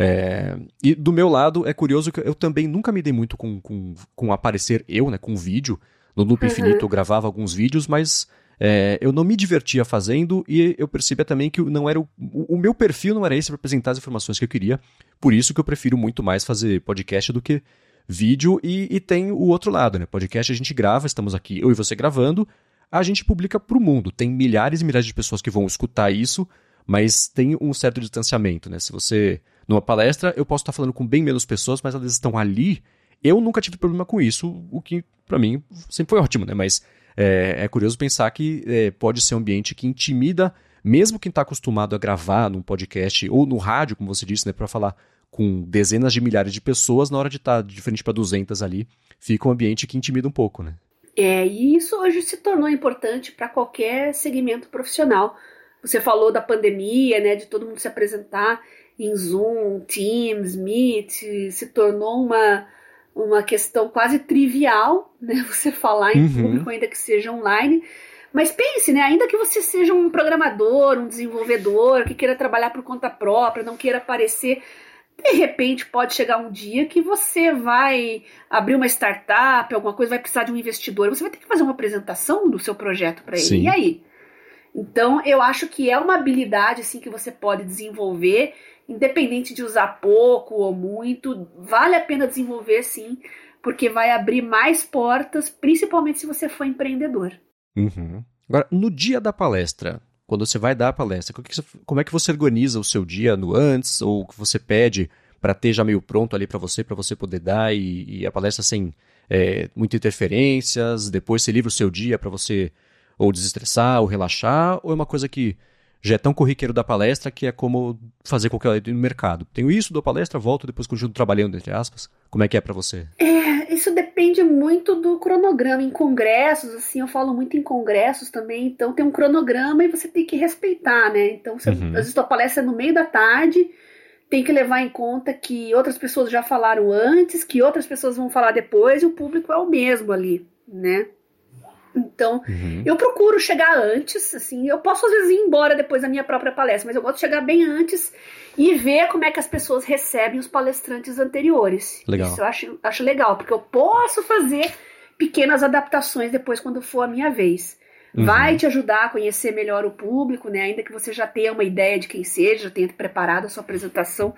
É, e do meu lado, é curioso que eu também nunca me dei muito com, com, com aparecer eu, né, com vídeo. No Loop uhum. Infinito eu gravava alguns vídeos, mas é, eu não me divertia fazendo e eu percebia também que não era o, o meu perfil não era esse para apresentar as informações que eu queria. Por isso que eu prefiro muito mais fazer podcast do que vídeo. E, e tem o outro lado, né? Podcast a gente grava, estamos aqui, eu e você gravando, a gente publica para o mundo. Tem milhares e milhares de pessoas que vão escutar isso, mas tem um certo distanciamento, né? Se você numa palestra, eu posso estar falando com bem menos pessoas, mas elas estão ali. Eu nunca tive problema com isso, o que para mim sempre foi ótimo, né? Mas é, é curioso pensar que é, pode ser um ambiente que intimida, mesmo quem está acostumado a gravar num podcast ou no rádio, como você disse, né, para falar com dezenas de milhares de pessoas, na hora de estar tá de frente para 200 ali, fica um ambiente que intimida um pouco, né? É, e isso hoje se tornou importante para qualquer segmento profissional. Você falou da pandemia, né, de todo mundo se apresentar em Zoom, Teams, Meet, se tornou uma, uma questão quase trivial, [LAUGHS] né? Você falar em uhum. público, ainda que seja online. Mas pense, né? Ainda que você seja um programador, um desenvolvedor, que queira trabalhar por conta própria, não queira aparecer, de repente pode chegar um dia que você vai abrir uma startup, alguma coisa, vai precisar de um investidor, você vai ter que fazer uma apresentação do seu projeto para ele. Sim. E aí? Então, eu acho que é uma habilidade assim que você pode desenvolver independente de usar pouco ou muito, vale a pena desenvolver sim, porque vai abrir mais portas, principalmente se você for empreendedor. Uhum. Agora, no dia da palestra, quando você vai dar a palestra, como é que você organiza o seu dia no antes, ou o que você pede para ter já meio pronto ali para você, para você poder dar e, e a palestra sem é, muitas interferências, depois você livra o seu dia para você ou desestressar ou relaxar, ou é uma coisa que já é tão corriqueiro da palestra que é como fazer qualquer no mercado. Tenho isso, dou palestra, volto, depois continuo trabalhando, entre aspas. Como é que é para você? É, isso depende muito do cronograma. Em congressos, assim, eu falo muito em congressos também, então tem um cronograma e você tem que respeitar, né? Então, você, uhum. às vezes tua palestra é no meio da tarde, tem que levar em conta que outras pessoas já falaram antes, que outras pessoas vão falar depois e o público é o mesmo ali, né? Então, uhum. eu procuro chegar antes, assim, eu posso às vezes ir embora depois da minha própria palestra, mas eu gosto de chegar bem antes e ver como é que as pessoas recebem os palestrantes anteriores. Legal. Isso eu acho, acho legal, porque eu posso fazer pequenas adaptações depois quando for a minha vez. Uhum. Vai te ajudar a conhecer melhor o público, né? Ainda que você já tenha uma ideia de quem seja, já tenha preparado a sua apresentação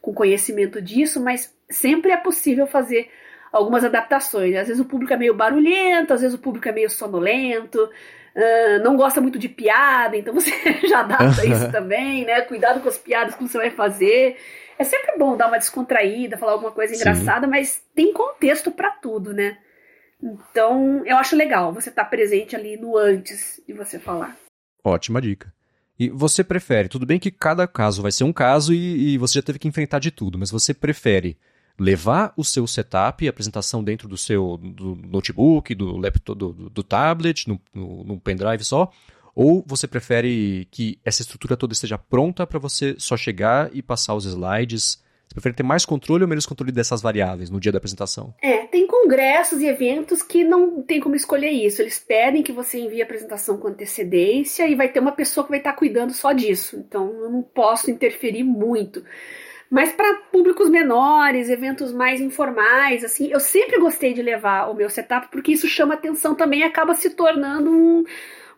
com conhecimento disso, mas sempre é possível fazer algumas adaptações. Às vezes o público é meio barulhento, às vezes o público é meio sonolento, uh, não gosta muito de piada, então você [LAUGHS] já adapta isso também, né? Cuidado com as piadas que você vai fazer. É sempre bom dar uma descontraída, falar alguma coisa engraçada, Sim. mas tem contexto para tudo, né? Então, eu acho legal você estar tá presente ali no antes de você falar. Ótima dica. E você prefere, tudo bem que cada caso vai ser um caso e, e você já teve que enfrentar de tudo, mas você prefere levar o seu setup, a apresentação dentro do seu do notebook, do laptop, do, do, tablet, no, no, no, pendrive só? Ou você prefere que essa estrutura toda esteja pronta para você só chegar e passar os slides? Você prefere ter mais controle ou menos controle dessas variáveis no dia da apresentação? É, tem congressos e eventos que não tem como escolher isso. Eles pedem que você envie a apresentação com antecedência e vai ter uma pessoa que vai estar cuidando só disso. Então eu não posso interferir muito. Mas para públicos menores, eventos mais informais, assim, eu sempre gostei de levar o meu setup porque isso chama atenção também e acaba se tornando um,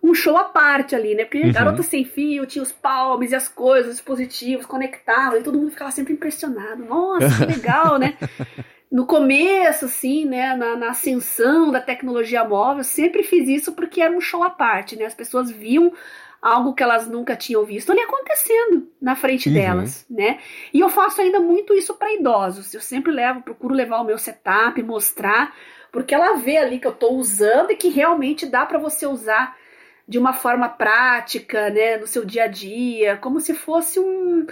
um show à parte ali, né? Porque uhum. Garota Sem Fio tinha os palmes e as coisas, os dispositivos, conectavam e todo mundo ficava sempre impressionado. Nossa, que legal, né? [LAUGHS] No começo, assim, né, na, na, ascensão da tecnologia móvel, sempre fiz isso porque era um show à parte, né? As pessoas viam algo que elas nunca tinham visto ali acontecendo na frente uhum. delas, né? E eu faço ainda muito isso para idosos. Eu sempre levo, procuro levar o meu setup, mostrar, porque ela vê ali que eu estou usando e que realmente dá para você usar de uma forma prática, né, no seu dia a dia, como se fosse um,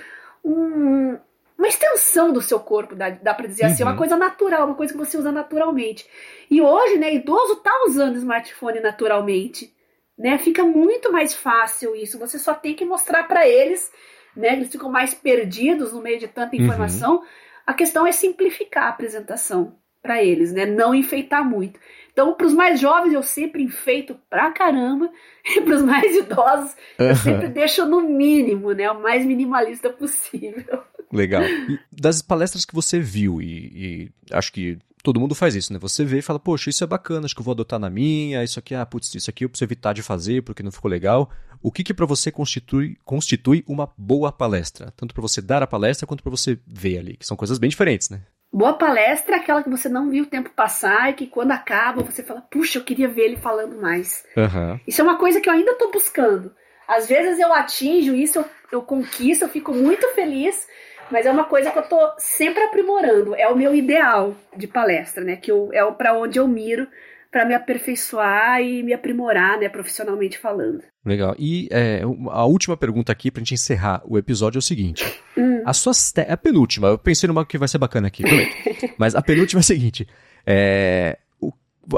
um uma extensão do seu corpo, dá, dá para dizer uhum. assim, uma uhum. coisa natural, uma coisa que você usa naturalmente. E hoje, né, idoso tá usando smartphone naturalmente né? Fica muito mais fácil isso. Você só tem que mostrar para eles, né? Eles ficam mais perdidos no meio de tanta uhum. informação. Uhum. A questão é simplificar a apresentação para eles, né? Não enfeitar muito. Então, para os mais jovens, eu sempre enfeito pra caramba, [LAUGHS] e para os mais idosos, eu uhum. sempre deixo no mínimo, né? O mais minimalista possível. Legal. E das palestras que você viu, e, e acho que todo mundo faz isso, né? Você vê e fala, poxa, isso é bacana, acho que eu vou adotar na minha, isso aqui, ah, putz, isso aqui eu preciso evitar de fazer porque não ficou legal. O que que para você constitui, constitui uma boa palestra? Tanto para você dar a palestra quanto para você ver ali, que são coisas bem diferentes, né? Boa palestra é aquela que você não viu o tempo passar e que quando acaba você fala, puxa, eu queria ver ele falando mais. Uhum. Isso é uma coisa que eu ainda estou buscando. Às vezes eu atinjo isso, eu, eu conquisto, eu fico muito feliz, mas é uma coisa que eu tô sempre aprimorando. É o meu ideal de palestra, né? Que eu, é para onde eu miro para me aperfeiçoar e me aprimorar, né, profissionalmente falando. Legal. E é, a última pergunta aqui pra gente encerrar o episódio é o seguinte. Hum. A sua te... a penúltima, eu pensei numa que vai ser bacana aqui, [LAUGHS] mas a penúltima é a seguinte. É,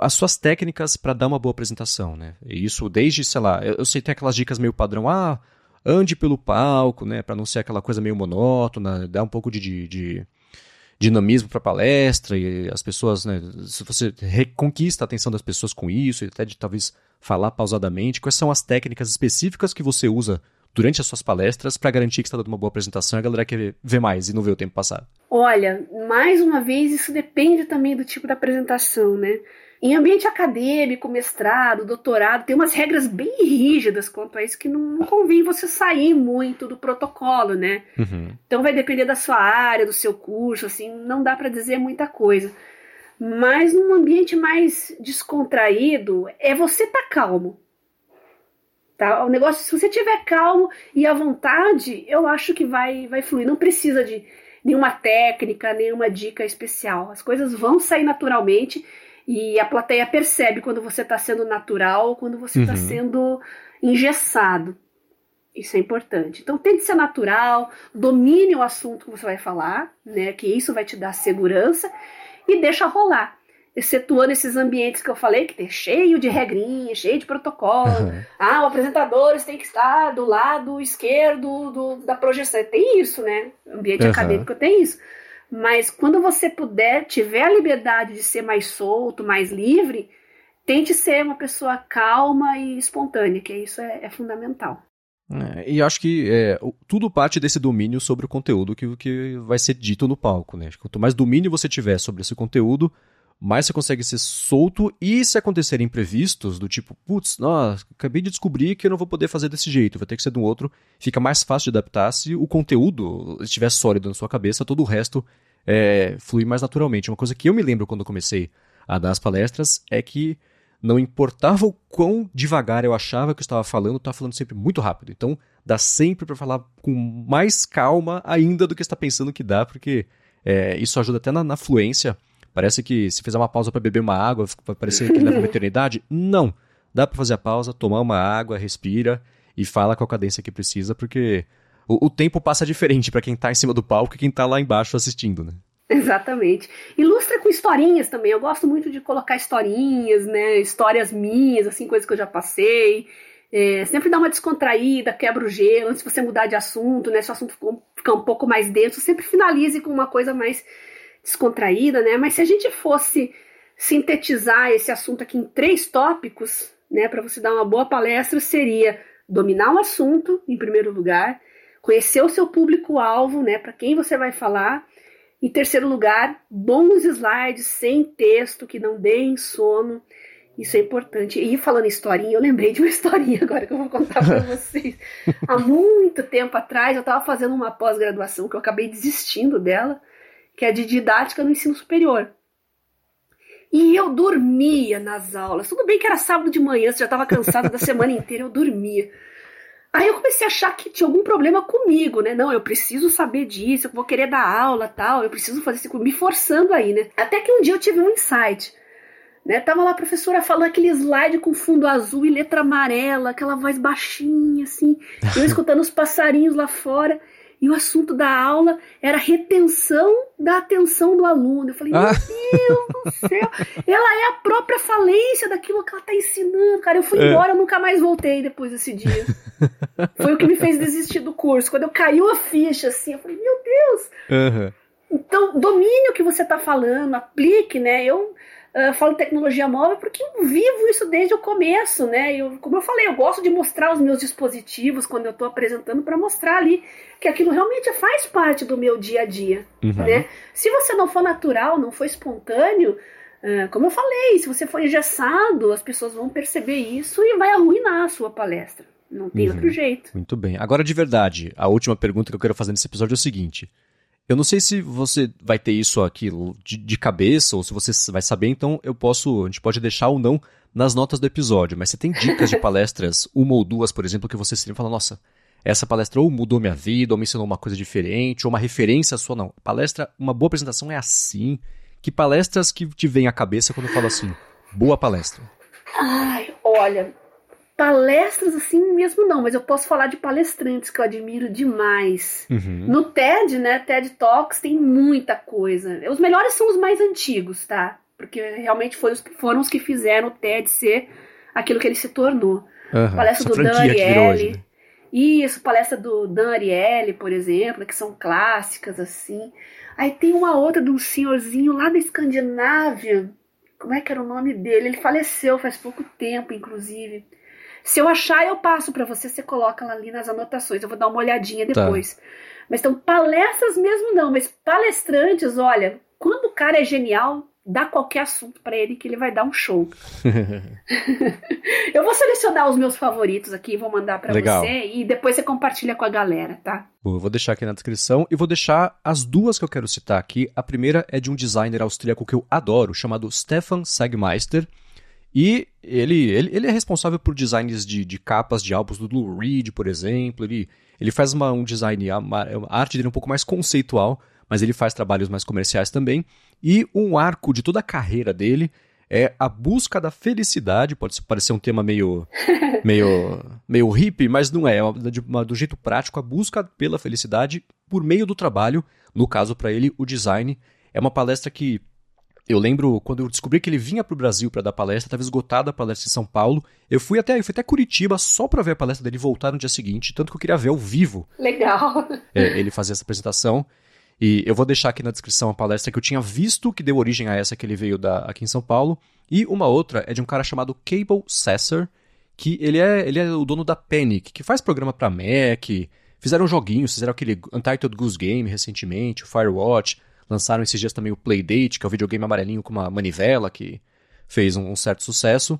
as suas técnicas para dar uma boa apresentação, né? Isso desde, sei lá, eu, eu sei tem aquelas dicas meio padrão, ah, ande pelo palco, né, para não ser aquela coisa meio monótona, dar um pouco de, de, de dinamismo para a palestra e as pessoas, né, se você reconquista a atenção das pessoas com isso, e até de talvez falar pausadamente, quais são as técnicas específicas que você usa durante as suas palestras para garantir que está dando uma boa apresentação e a galera quer ver mais e não ver o tempo passar? Olha, mais uma vez, isso depende também do tipo da apresentação, né? Em ambiente acadêmico, mestrado, doutorado, tem umas regras bem rígidas quanto a isso que não, convém você sair muito do protocolo, né? Uhum. Então vai depender da sua área, do seu curso, assim, não dá para dizer muita coisa. Mas num ambiente mais descontraído, é você estar tá calmo. Tá? O negócio, se você tiver calmo e à vontade, eu acho que vai, vai fluir. Não precisa de nenhuma técnica, nenhuma dica especial. As coisas vão sair naturalmente e a plateia percebe quando você está sendo natural ou quando você está uhum. sendo engessado. Isso é importante. Então tente ser natural, domine o assunto que você vai falar, né? Que isso vai te dar segurança e deixa rolar. Excetuando esses ambientes que eu falei, que tem cheio de regrinhas, cheio de protocolo. Uhum. Ah, o apresentador tem que estar do lado esquerdo do, da projeção. Tem isso, né? O ambiente uhum. acadêmico tem isso. Mas quando você puder, tiver a liberdade de ser mais solto, mais livre, tente ser uma pessoa calma e espontânea, que isso é, é fundamental. É, e acho que é, tudo parte desse domínio sobre o conteúdo que, que vai ser dito no palco, né? Quanto mais domínio você tiver sobre esse conteúdo, mais você consegue ser solto e se acontecerem imprevistos, do tipo, putz, acabei de descobrir que eu não vou poder fazer desse jeito, vai ter que ser de um outro, fica mais fácil de adaptar se o conteúdo estiver sólido na sua cabeça, todo o resto é, flui mais naturalmente. Uma coisa que eu me lembro quando comecei a dar as palestras é que não importava o quão devagar eu achava que eu estava falando, eu estava falando sempre muito rápido. Então, dá sempre para falar com mais calma ainda do que está pensando que dá, porque é, isso ajuda até na, na, fluência. Parece que se fizer uma pausa para beber uma água, vai parecer que leva uma [LAUGHS] eternidade. Não. Dá para fazer a pausa, tomar uma água, respira e fala com a cadência que precisa, porque o, o tempo passa diferente para quem está em cima do palco e quem está lá embaixo assistindo, né? Exatamente. Ilustra com historinhas também. Eu gosto muito de colocar historinhas, né? Histórias minhas, assim, coisas que eu já passei. É, sempre dá uma descontraída, quebra o gelo, antes de você mudar de assunto, né? Se o assunto ficar um pouco mais denso, sempre finalize com uma coisa mais descontraída, né? Mas se a gente fosse sintetizar esse assunto aqui em três tópicos, né, para você dar uma boa palestra, seria dominar o assunto, em primeiro lugar, conhecer o seu público-alvo, né, para quem você vai falar, em terceiro lugar, bons slides sem texto que não deem sono. Isso é importante. E falando em historinha, eu lembrei de uma [LAUGHS] historinha agora que eu vou contar para [LAUGHS] vocês. Há muito tempo atrás, eu estava fazendo uma pós-graduação que eu acabei desistindo dela, que é de didática no ensino superior. E eu dormia nas aulas. Tudo bem que era sábado de manhã, você já estava cansado da semana inteira, eu dormia. Aí eu comecei a achar que tinha algum problema comigo, né? Não, eu preciso saber disso, eu vou querer dar aula tal, eu preciso fazer isso, me forçando aí, né? Até que um dia eu tive um insight. Né? Tava lá a professora falando aquele slide com fundo azul e letra amarela, aquela voz baixinha, assim, eu escutando os passarinhos lá fora. E o assunto da aula era retenção da atenção do aluno. Eu falei, meu ah. Deus do céu, ela é a própria falência daquilo que ela está ensinando, cara. Eu fui é. embora, eu nunca mais voltei depois desse dia. [LAUGHS] Foi o que me fez desistir do curso. Quando eu caiu a ficha, assim, eu falei, meu Deus. Uhum. Então, domine o que você está falando, aplique, né? Eu uh, falo tecnologia móvel porque eu vivo isso desde o começo, né? Eu, como eu falei, eu gosto de mostrar os meus dispositivos quando eu estou apresentando para mostrar ali que aquilo realmente faz parte do meu dia a dia, uhum. né? Se você não for natural, não for espontâneo, uh, como eu falei, se você for engessado, as pessoas vão perceber isso e vai arruinar a sua palestra. Não tem uhum. outro jeito. Muito bem. Agora, de verdade, a última pergunta que eu quero fazer nesse episódio é o seguinte. Eu não sei se você vai ter isso aqui de, de, cabeça ou se você vai saber, então eu posso, a gente pode deixar ou não nas notas do episódio, mas você tem dicas de palestras, [LAUGHS] uma ou duas, por exemplo, que você se fala, nossa, essa palestra ou mudou minha vida, ou me ensinou uma coisa diferente, ou uma referência sua, não. Palestra, uma boa apresentação é assim. Que palestras que te vem à cabeça quando eu falo assim, boa palestra? Ai, olha, Palestras assim mesmo não, mas eu posso falar de palestrantes que eu admiro demais. Uhum. No TED, né, TED Talks tem muita coisa. Os melhores são os mais antigos, tá? Porque realmente foram os, foram os que fizeram o TED ser aquilo que ele se tornou. Uhum. Palestra Essa do Dan Ariely. Né? Isso, palestra do Dan Ariely, por exemplo, que são clássicas assim. Aí tem uma outra de um senhorzinho lá da Escandinávia. Como é que era o nome dele? Ele faleceu faz pouco tempo, inclusive. Se eu achar, eu passo para você, você coloca ali nas anotações. Eu vou dar uma olhadinha tá. depois. Tá. Mas então, palestras mesmo não, mas palestrantes, olha, quando o cara é genial, dá qualquer assunto para ele que ele vai dar um show. [LAUGHS] eu vou selecionar os meus favoritos aqui vou mandar para você e depois você compartilha com a galera, tá? Eu vou deixar aqui na descrição e vou deixar as duas que eu quero citar aqui. A primeira é de um designer austríaco que eu adoro, chamado Stefan Sagmeister. E ele, ele, ele é responsável por designs de, de capas de álbuns do Lou Reed, por exemplo. Ele, ele faz uma, um design, a, a arte dele é um pouco mais conceitual, mas ele faz trabalhos mais comerciais também. E um arco de toda a carreira dele é a busca da felicidade. Pode parecer um tema meio, [LAUGHS] meio, meio hippie, mas não é. é de, do jeito prático, a busca pela felicidade por meio do trabalho. No caso, para ele, o design. É uma palestra que eu lembro quando eu descobri que ele vinha para o Brasil para dar palestra, estava esgotada a palestra em São Paulo. Eu fui até, eu fui até Curitiba só para ver a palestra dele voltar no dia seguinte, tanto que eu queria ver ao vivo. Legal. É, ele fazer essa apresentação. E eu vou deixar aqui na descrição a palestra que eu tinha visto que deu origem a essa que ele veio dar aqui em São Paulo. E uma outra é de um cara chamado Cable Sasser, que ele é, ele é o dono da Panic, que faz programa para Mac, fizeram joguinhos, fizeram aquele Untitled Goose Game recentemente, o Firewatch, lançaram esses dias também o Playdate, que é o videogame amarelinho com uma manivela, que fez um, um certo sucesso.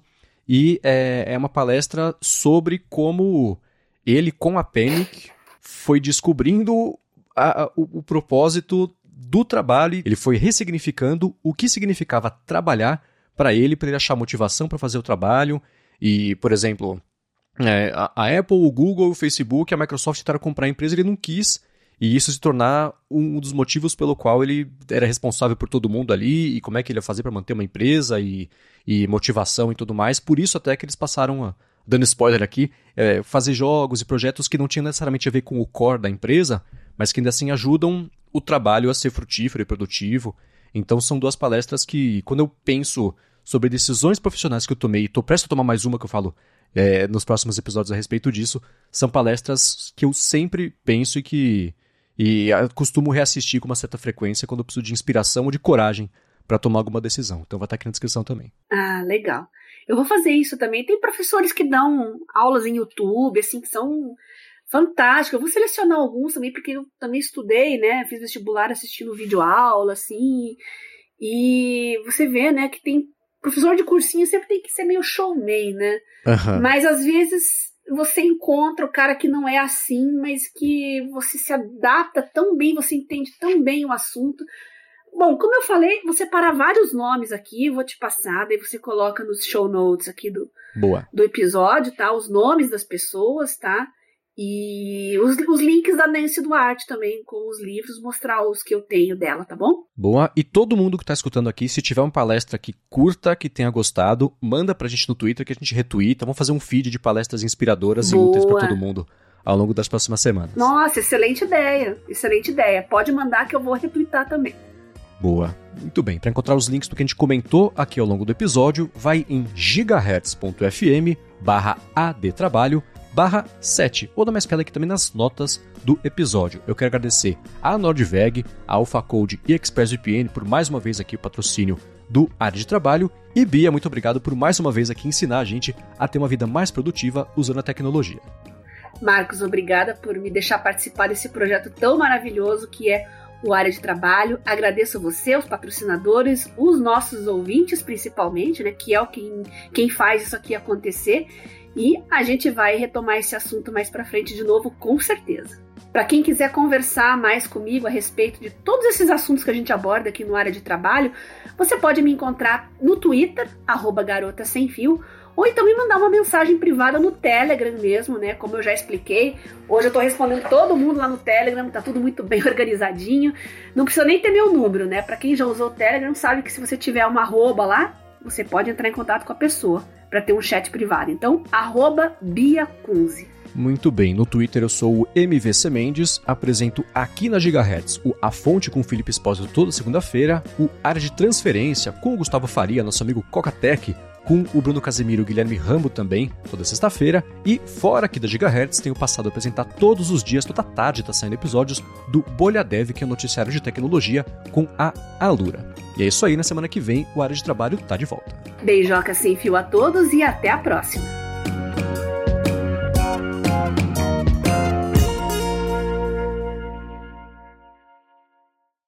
E é, é uma palestra sobre como ele, com a Panic, foi descobrindo a, a, o, o propósito do trabalho. Ele foi ressignificando o que significava trabalhar para ele, para ele achar motivação para fazer o trabalho. E, por exemplo, é, a, Apple, o Google, o Facebook, a Microsoft tentaram comprar a empresa, ele não quis. E isso se tornar um dos motivos pelo qual ele era responsável por todo mundo ali e como é que ele ia fazer para manter uma empresa e, e motivação e tudo mais. Por isso até que eles passaram a, dando spoiler aqui, é, fazer jogos e projetos que não tinham necessariamente a ver com o core da empresa, mas que ainda assim ajudam o trabalho a ser frutífero e produtivo. Então são duas palestras que, quando eu penso sobre decisões profissionais que eu tomei, e estou prestes a tomar mais uma que eu falo é, nos próximos episódios a respeito disso, são palestras que eu sempre penso e que e costumo reassistir com uma certa frequência quando eu preciso de inspiração ou de coragem para tomar alguma decisão. Então vai estar aqui na descrição também. Ah, legal. Eu vou fazer isso também. Tem professores que dão aulas em YouTube, assim, que são fantásticos. Eu vou selecionar alguns também, porque eu também estudei, né? Fiz vestibular assistindo vídeo aula, assim. E você vê, né, que tem professor de cursinho sempre tem que ser meio showman, né? Uhum. Mas às vezes você encontra o cara que não é assim, mas que você se adapta tão bem, você entende tão bem o assunto. Bom, como eu falei, vou separar vários nomes aqui, vou te passar, daí você coloca nos show notes aqui do, Boa. do episódio, tá? Os nomes das pessoas, tá? E os, os, links da Nancy Duarte também, com os livros, mostrar os que eu tenho dela, tá bom? Boa. E todo mundo que está escutando aqui, se tiver uma palestra que curta, que tenha gostado, manda pra gente no Twitter que a gente retuita. Vamos fazer um feed de palestras inspiradoras Boa. e úteis para todo mundo ao longo das próximas semanas. Nossa, excelente ideia. Excelente ideia. Pode mandar que eu vou retweetar também. Boa. Muito bem. Para encontrar os links do que a gente comentou aqui ao longo do episódio, vai em gigahertz.fm barra adtrabalho barra 7, ou dá mais piada aqui também nas notas do episódio. Eu quero agradecer a Nordveg, a AlphaCode e ExpressVPN por mais uma vez aqui o patrocínio do Área de Trabalho. E Bia, muito obrigado por mais uma vez aqui ensinar a gente a ter uma vida mais produtiva usando a tecnologia. Marcos, obrigada por me deixar participar desse projeto tão maravilhoso que é o Área de Trabalho. Agradeço você, os patrocinadores, os nossos ouvintes principalmente, né, que é o quem, quem faz isso aqui acontecer. E a gente vai retomar esse assunto mais para frente de novo, com certeza. Para quem quiser conversar mais comigo a respeito de todos esses assuntos que a gente aborda aqui no área de trabalho, você pode me encontrar no Twitter, arroba garota sem fio, ou então me mandar uma mensagem privada no Telegram mesmo, né? Como eu já expliquei. Hoje eu tô respondendo todo mundo lá no Telegram, tá tudo muito bem [LAUGHS] organizadinho. Não precisa nem ter meu número, né? Para quem já usou o Telegram, sabe que se você tiver uma arroba lá, você pode entrar em contato com a pessoa para ter um chat privado. Então, arroba Bia Kunze. Muito bem, no Twitter eu sou o MVC Mendes, apresento aqui na Gigahertz o A Fonte com o Felipe Espósito toda segunda-feira, o Área de Transferência com o Gustavo Faria, nosso amigo Cocatec, com o Bruno Casemiro e o Guilherme Rambo também, toda sexta-feira. E fora aqui da Gigahertz, tenho passado a apresentar todos os dias, toda tarde está saindo episódios do Bolha Dev, que é o noticiário de tecnologia, com a Alura. E é isso aí, na semana que vem o Área de Trabalho tá de volta. Beijoca sem fio a todos e até a próxima!